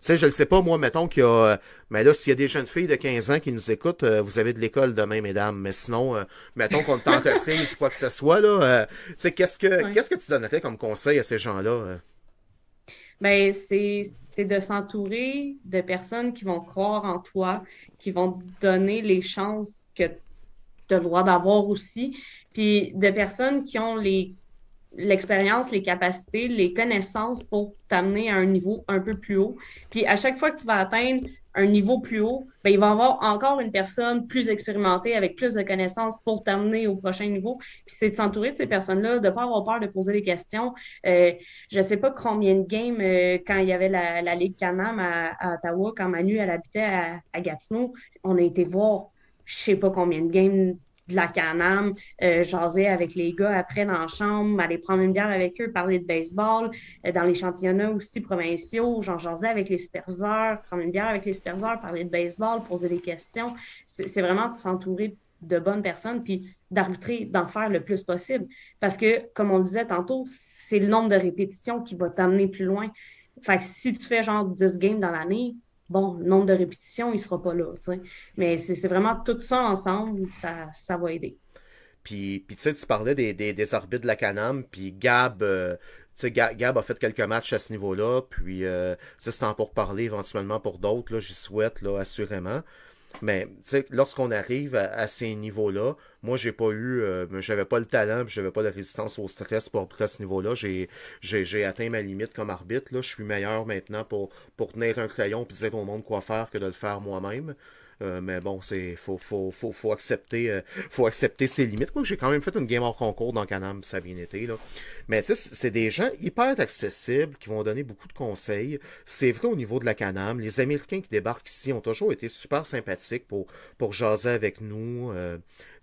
S1: Tu sais, je ne sais pas, moi, mettons qu'il y a... mais là, s'il y a des jeunes filles de 15 ans qui nous écoutent, vous avez de l'école demain, mesdames. Mais sinon, mettons qu'on est entreprise, [laughs] quoi que ce soit, là, tu sais, qu'est-ce que ouais. qu'est-ce que tu donnerais comme conseil à ces gens-là?
S2: Ben, c'est de s'entourer de personnes qui vont croire en toi, qui vont te donner les chances que tu as le droit d'avoir aussi, puis de personnes qui ont les l'expérience, les capacités, les connaissances pour t'amener à un niveau un peu plus haut. Puis à chaque fois que tu vas atteindre un niveau plus haut, ben, il va y avoir encore une personne plus expérimentée avec plus de connaissances pour t'amener au prochain niveau. Puis c'est de s'entourer de ces personnes-là, de ne pas avoir peur de poser des questions. Euh, je ne sais pas combien de games, euh, quand il y avait la, Ligue Canam à, Ottawa, quand Manu, elle habitait à, à Gatineau, on a été voir je sais pas combien de games de la Canam, euh, jaser avec les gars après dans la chambre, aller prendre une bière avec eux, parler de baseball, euh, dans les championnats aussi provinciaux, j'en jasais avec les superviseurs, prendre une bière avec les superviseurs, parler de baseball, poser des questions. C'est vraiment de s'entourer de bonnes personnes, puis d'arbitrer, d'en faire le plus possible. Parce que, comme on disait tantôt, c'est le nombre de répétitions qui va t'amener plus loin. Fait que si tu fais genre 10 games dans l'année, bon, nombre de répétitions, il ne sera pas là. Mais c'est vraiment tout ça ensemble, ça, ça va aider.
S1: Puis, puis tu sais, tu parlais des, des, arbitres de la Canam, puis Gab, euh, Gab a fait quelques matchs à ce niveau-là, puis euh, c'est temps pour parler éventuellement pour d'autres, j'y souhaite, là, assurément. Mais lorsqu'on arrive à, ces niveaux-là, moi j'ai pas eu, euh, j'avais pas le talent, j'avais pas la résistance au stress pour, pour à ce niveau-là. J'ai, j'ai, atteint ma limite comme arbitre. Là. Je suis meilleur maintenant pour, pour tenir un crayon et dire au monde quoi faire que de le faire moi-même. Euh, mais bon, c'est faut, faut, faut, faut accepter euh, faut accepter ses limites. Moi, j'ai quand même fait une game hors concours dans Canam, ça a bien été. Là. Mais tu sais, c'est des gens hyper accessibles qui vont donner beaucoup de conseils. C'est vrai au niveau de la Canam. Les Américains qui débarquent ici ont toujours été super sympathiques pour, pour jaser avec nous. Euh,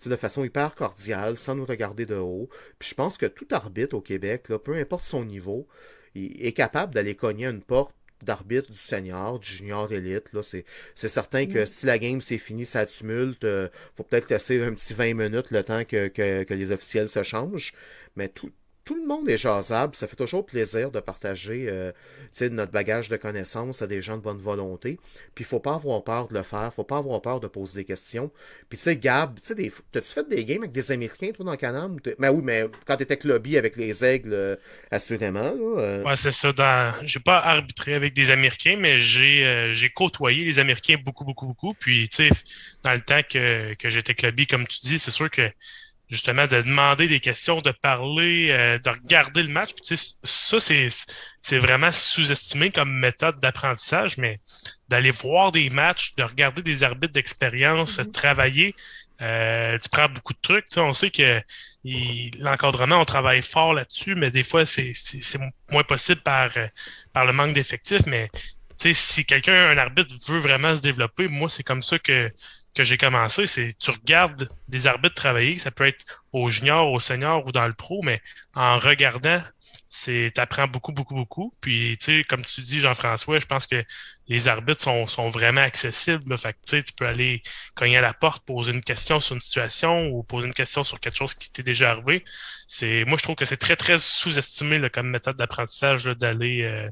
S1: de façon hyper cordiale, sans nous regarder de haut. Puis je pense que tout arbitre au Québec, là, peu importe son niveau, est capable d'aller cogner une porte d'arbitre du senior, du junior élite. Là, c'est, c'est certain que si la game c'est fini, ça tumulte, euh, faut peut-être laisser un petit 20 minutes le temps que, que, que les officiels se changent. Mais tout, tout le monde est jasable. Ça fait toujours plaisir de partager euh, notre bagage de connaissances à des gens de bonne volonté. Puis faut pas avoir peur de le faire. faut pas avoir peur de poser des questions. Puis tu sais, Gab, tu sais, t'as-tu fait des games avec des Américains, toi, dans Canam? Mais oui, mais quand t'étais lobby avec les aigles, euh, assurément. Là, euh...
S3: Ouais, c'est ça. Dans... J'ai pas arbitré avec des Américains, mais j'ai euh, j'ai côtoyé les Américains beaucoup, beaucoup, beaucoup. Puis, tu sais, dans le temps que, que j'étais lobby, comme tu dis, c'est sûr que justement de demander des questions, de parler, euh, de regarder le match. Puis, ça, c'est, c'est vraiment sous-estimé comme méthode d'apprentissage, mais d'aller voir des matchs, de regarder des arbitres d'expérience,
S2: Mhm.
S3: travailler, euh, tu prends beaucoup de trucs. On sait que l'encadrement, on travaille fort là-dessus, mais des fois, c'est, c'est, c'est moins possible par, par le manque d'effectifs. Mais si quelqu'un, un arbitre, veut vraiment se développer, moi, c'est comme ça que que j'ai commencé, c'est tu regardes des arbitres travailler, ça peut être au junior, au senior ou dans le pro, mais en regardant, c'est t'apprends beaucoup, beaucoup, beaucoup. Puis, tu sais, comme tu dis, Jean-François, je pense que les arbitres sont, sont vraiment accessibles. Fait que, tu tu peux aller cogner à la porte, poser une question sur une situation ou poser une question sur quelque chose qui t'est déjà arrivé. C'est, moi, je trouve que c'est très, très sous-estimé comme méthode d'apprentissage d'aller euh,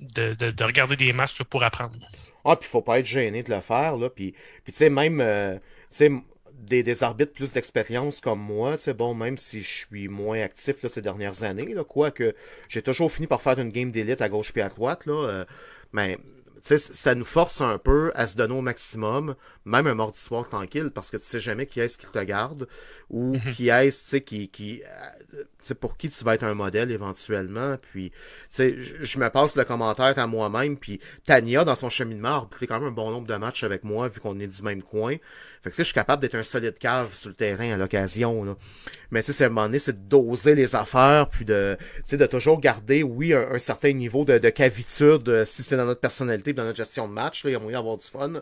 S3: de, de, de regarder des matchs pour apprendre.
S1: Ah, puis faut pas être gêné de le faire, là. Puis, puis tu sais, même, euh, tu sais, des, des arbitres plus d'expérience comme moi, c'est bon, même si je suis moins actif là, ces dernières années, là, quoique j'ai toujours fini par faire une game d'élite à gauche puis à droite, là, euh, mais ça nous force un peu à se donner au maximum, même un mardi soir tranquille, parce que tu sais jamais qui est-ce qui te garde ou mhm. qui est-ce qui, qui, c'est pour qui tu vas être un modèle éventuellement. Puis, je me passe le commentaire à moi-même. Puis, Tania, dans son cheminement, a fait quand même un bon nombre de matchs avec moi, vu qu'on est du même coin. Fait que, je suis capable d'être un solide cave sur le terrain à l'occasion. Mais, tu sais, à un moment donné, c'est de doser les affaires, puis de, de toujours garder, oui, un, certain niveau de, de cavitude, euh, si c'est dans notre personnalité, dans notre gestion de match, il y a moyen d'avoir du fun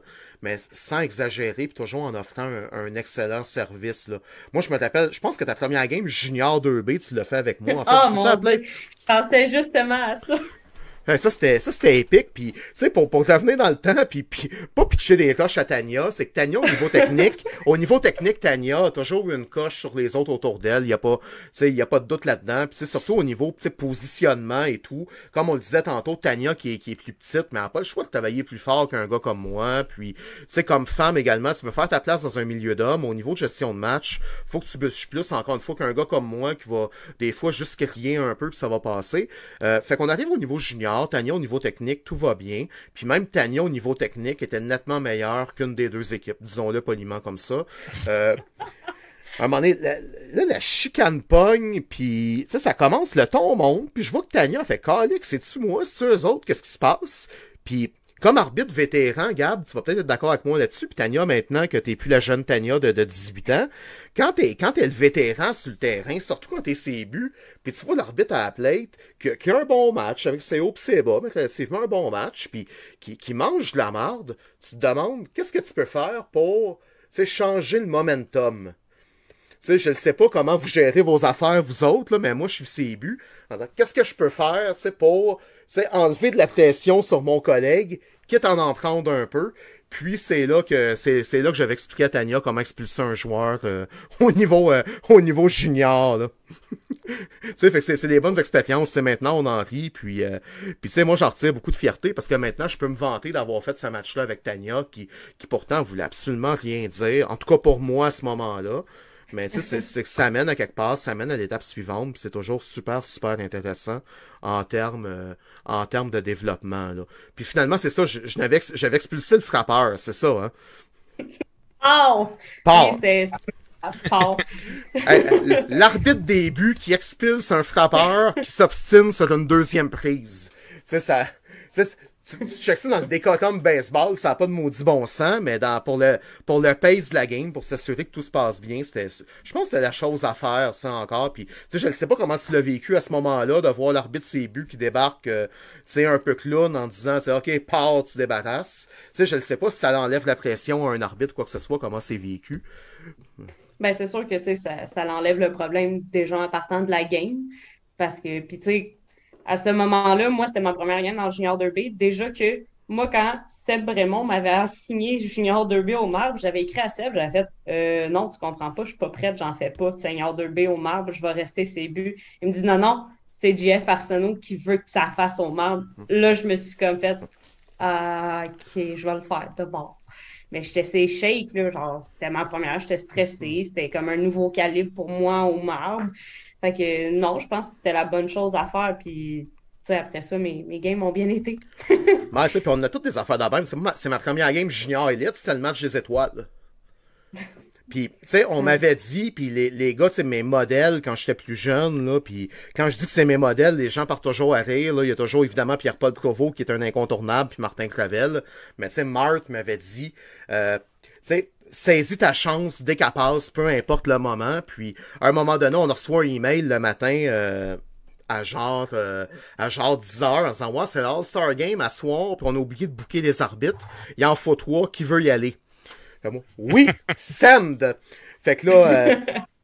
S1: mais sans exagérer, puis toujours en offrant un, excellent service. Là. Moi, je me rappelle, je pense que ta première game junior 2B, tu l'as fait avec moi. En fait,
S2: oh, mon Dieu. Je pensais justement à ça.
S1: Ça, c'était, ça, c'était épique. Puis, tu sais, pour, pour revenir dans le temps, puis, puis pas pitcher des roches à Tania, c'est que Tania, au niveau technique, [laughs] au niveau technique, Tania a toujours eu une coche sur les autres autour d'elle. Il y a pas, tu sais, il y a pas de doute là-dedans. Puis, surtout au niveau, tu sais, positionnement et tout. Comme on le disait tantôt, Tania qui est, qui est plus petite, mais elle n'a pas le choix de travailler plus fort qu'un gars comme moi. Puis, tu sais, comme femme également, tu veux faire ta place dans un milieu d'hommes. Au niveau de gestion de match, faut que tu bûches plus, encore une fois, qu'un gars comme moi qui va, des fois, juste crier un peu puis ça va passer. Euh, fait qu'on arrive au niveau junior Tania au niveau technique, tout va bien. Puis même Tania au niveau technique était nettement meilleure qu'une des deux équipes, disons-le poliment comme ça. Euh, à un moment donné, là, la chicane pogne, puis ça commence, le ton monte, puis je vois que Tania fait « Calique, c'est-tu moi, c'est-tu eux autres, qu'est-ce qui se passe? » Puis comme arbitre vétéran, Gab, tu vas peut-être être, d'accord avec moi là-dessus, puis Tania, maintenant que t'es plus la jeune Tania de, de 18 ans, quand t'es, quand t'es le vétéran sur le terrain, surtout quand t'es ses buts, puis tu vois l'arbitre à la plate, qui, a un bon match, avec ses hauts pis ses bas, mais relativement un bon match, puis qui, mange de la marde, tu te demandes, qu'est-ce que tu peux faire pour, changer le momentum? je ne sais pas comment vous gérez vos affaires, vous autres, là, mais moi, je suis ses. Qu'est-ce que je peux faire pour enlever de la pression sur mon collègue, quitte à en prendre un peu. Puis c'est là que c'est, là que j'avais expliqué à Tania comment expulser un joueur euh, [laughs] au niveau euh, au niveau junior. Là. [laughs] tu sais, c'est, des bonnes expériences. C'est maintenant on en rit. Puis euh, puis tu sais, moi j'en retire beaucoup de fierté parce que maintenant je peux me vanter d'avoir fait ce match-là avec Tania qui qui pourtant voulait absolument rien dire. En tout cas pour moi à ce moment-là. Mais tu sais, c'est que ça mène à quelque part, ça mène à l'étape suivante, puis c'est toujours super, super intéressant en termes euh, en termes de développement. Là. Puis finalement, c'est ça, j'avais expulsé le frappeur, c'est ça, hein?
S2: Oh! [laughs]
S1: L'arbitre début qui expulse un frappeur qui s'obstine sur une deuxième prise. Tu sais, ça tu, checkes ça dans le de baseball, ça n'a pas de maudit bon sens, mais pour le pour le pace de la game, pour s'assurer que tout se passe bien, c'était je pense que c'était la chose à faire, ça encore. Puis, je ne sais pas comment tu l'as vécu à ce moment-là, de voir l'arbitre ses buts qui débarque, euh, un peu clown en disant, OK, pars, tu débarrasses. Tu sais, je ne sais pas si ça enlève la pression à un arbitre, quoi que ce soit, comment c'est vécu.
S2: Ben, c'est sûr que, tu sais, ça, ça enlève le problème des gens partant de la game. Parce que, puis tu sais, à ce moment-là, moi, c'était ma première game dans le Junior 2B. Déjà que moi, quand Seb Brémond m'avait assigné Junior 2B au marbre, j'avais écrit à Seb, j'avais fait euh, Non, tu comprends pas, je suis pas prête, j'en fais pas de Senior 2B au marbre, je vais rester ses buts. Il me dit Non, non, c'est JF Arsenault qui veut que ça fasse au marbre. Là, je me suis comme fait ah, Ok, je vais le faire d'abord. Mais j'étais ces shake, là, genre, c'était ma première, j'étais stressée, c'était comme un nouveau calibre pour moi au marbre. Fait que non, je pense que c'était la bonne chose à faire. Puis après ça, mes, mes games ont bien été. [laughs]
S1: ouais, puis on a toutes des affaires d'abord. C'est ma, première game junior élite, c'était le match des étoiles. [laughs] Puis, tu sais, on m'avait dit, puis les, les gars, tu sais, mes modèles, quand j'étais plus jeune, là, puis quand je dis que c'est mes modèles, les gens partent toujours à rire, là. Il y a toujours, évidemment, Pierre-Paul Provo, qui est un incontournable, puis Martin Clavel. Mais, tu sais, Marthe m'avait dit, euh, tu sais, saisis ta chance dès qu'elle passe, peu importe le moment. Puis, à un moment donné, on reçoit un email le matin euh, à genre euh, à genre 10 heures en disant Ouais, c'est l'All-Star Game à soir, puis on a oublié de bouquer les arbitres. Il en faut trois, qui veut y aller? oui, [laughs] send! Fait que là, euh,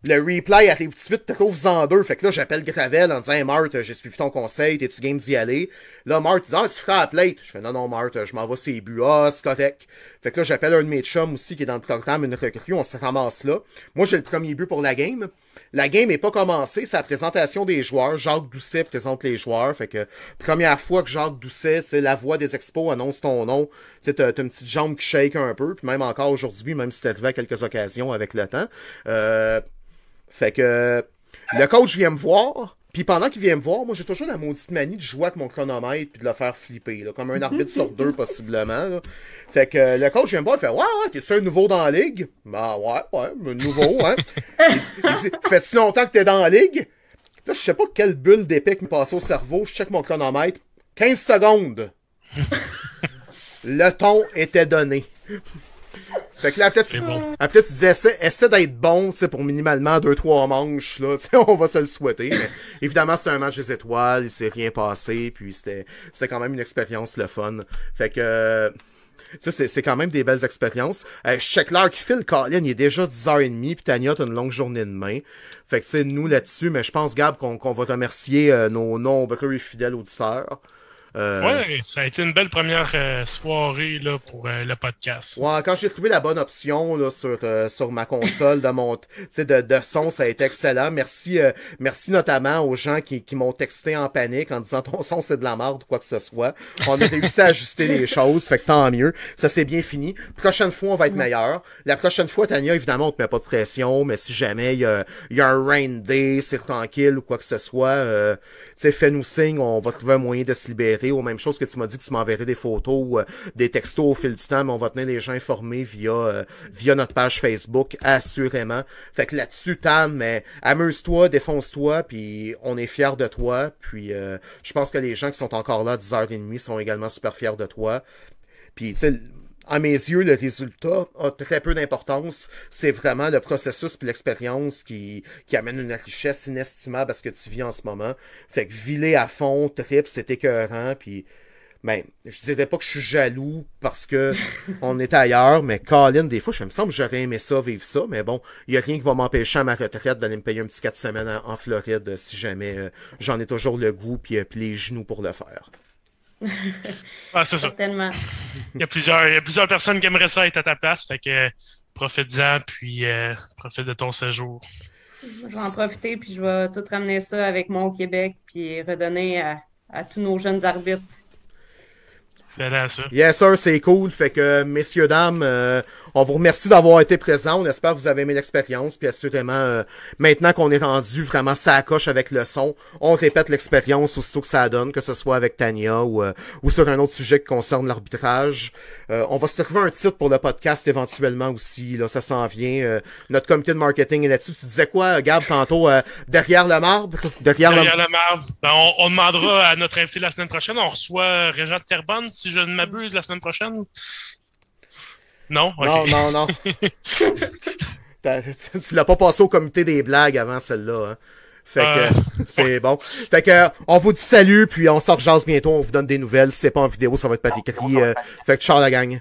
S1: le reply arrive tout de suite, trouve-en deux. Fait que là, j'appelle Gravel en disant, hey, Marthe, j'ai suivi ton conseil, t'es-tu game d'y aller? Là, Marthe dit, ah, tu feras la plate. Je fais, non, non, Marthe, je m'en vais c'est buts. Ah, c'est correct. Fait que là, j'appelle un de mes chums aussi qui est dans le programme, une recrue, on se ramasse là. Moi, j'ai le premier but pour la game. La game est pas commencée, c'est la présentation des joueurs. Jacques Doucet présente les joueurs. Fait que, première fois que Jacques Doucet, c'est la voix des expos, annonce ton nom. Tu t'as une petite jambe qui shake un peu. Puis même encore aujourd'hui, même si c'est arrivé à quelques occasions avec le temps. Euh, fait que le coach vient me voir. Puis pendant qu'il vient me voir, moi j'ai toujours la maudite manie de jouer avec mon chronomètre puis de le faire flipper, là, comme un arbitre sur deux possiblement. Là. Fait que le coach vient me voir, il fait Ouais, ouais, t'es un nouveau dans la ligue? Ben ouais, ouais, nouveau, hein. il dit, il dit Fais-tu longtemps que t'es dans la ligue? Là, je sais pas quelle bulle d'épée me passe au cerveau, je check mon chronomètre. 15 secondes. le ton était donné. Fait que là, peut-être, tu,
S3: bon.
S1: après, tu disais, essaie, essaie d'être bon, tu sais, pour minimalement 2-3 manches, là, [laughs] tu sais, on va se le souhaiter. Mais évidemment, c'était un match des étoiles, il s'est rien passé, puis c'était, c'était quand même une expérience le fun. Fait que, ça, c'est, c'est quand même des belles expériences. Euh, je check l'heure qui file, Colin, il est déjà 10h30, puis Tania, t'as une longue journée demain. Fait que, tu sais, nous, là-dessus, mais je pense, Gab, qu'on, qu'on va remercier euh, nos nombreux et fidèles auditeurs. Euh,
S3: Ouais, ça a été une belle première euh, soirée là, pour euh, le podcast.
S1: Ouais, quand j'ai trouvé la bonne option là, sur, euh, sur ma console de mon tu sais, de, de son, ça a été excellent. Merci euh, merci notamment aux gens qui, qui m'ont texté en panique en disant ton son c'est de la merde ou quoi que ce soit. On a réussi à ajuster les choses, fait que tant mieux. Ça c'est bien fini. Prochaine fois, on va être meilleur. La prochaine fois, Tania, évidemment, on te met pas de pression, mais si jamais il y a, y a un rain day, c'est tranquille ou quoi que ce soit, euh, tu sais, fais-nous signe, on va trouver un moyen de se libérer. Ou même chose que tu m'as dit que tu m'enverrais des photos euh, des textos au fil du temps, mais on va tenir les gens informés via euh, via notre page Facebook, assurément. Fait que là-dessus, Tam, mais amuse-toi, défonce-toi, puis on est fiers de toi. Puis euh, je pense que les gens qui sont encore là à 10h30 sont également super fiers de toi. Puis, tu sais, à mes yeux, le résultat a très peu d'importance. C'est vraiment le processus puis l'expérience qui, qui amène une richesse inestimable à ce que tu vis en ce moment. Fait que viler à fond, trip, c'est écœurant, puis ben, je dirais pas que je suis jaloux parce que [laughs] on est ailleurs, mais Colin, des fois, je me semble que j'aurais aimé ça, vivre ça, mais bon, il y a rien qui va m'empêcher à ma retraite d'aller me payer un petit 4 semaines en, en Floride si jamais euh, j'en ai toujours le goût puis, euh, puis les genoux pour le faire. [laughs]
S3: Ah, c'est ça.
S2: Certainement.
S3: Il y, a plusieurs, il y a plusieurs personnes qui aimeraient ça être à ta place, fait que profite-en, puis euh, profite de ton séjour.
S2: Je vais en profiter, puis je vais tout ramener ça avec moi au Québec, puis redonner à, à tous nos jeunes arbitres.
S3: C'est là, ça.
S1: Yes, sir, c'est cool. Fait que, messieurs, dames, euh, on vous remercie d'avoir été présents. On espère que vous avez aimé l'expérience. Puis assurément, euh, maintenant qu'on est rendu vraiment ça coche avec le son, on répète l'expérience aussitôt que ça donne, que ce soit avec Tania ou, euh, ou sur un autre sujet qui concerne l'arbitrage. Euh, on va se trouver un titre pour le podcast éventuellement aussi. Là, ça s'en vient. Euh, notre comité de marketing est là-dessus. Tu disais quoi, Gab, tantôt, euh, derrière le marbre? Derrière,
S3: Derrière
S1: le...
S3: le marbre. Ben, on, on demandera à notre invité la semaine prochaine. On reçoit Régent Terbonne, si je ne m'abuse, la semaine prochaine. Non?
S1: Non, non, [laughs] non. T'as- tu l'as pas passé au comité des blagues avant celle-là. Hein. Fait que
S3: Euh, [laughs]
S1: c'est bon. Fait que on vous dit salut, puis on sort jase bientôt, on vous donne des nouvelles. Si c'est pas en vidéo, ça va être écrit. euh, fait que ciao la gang.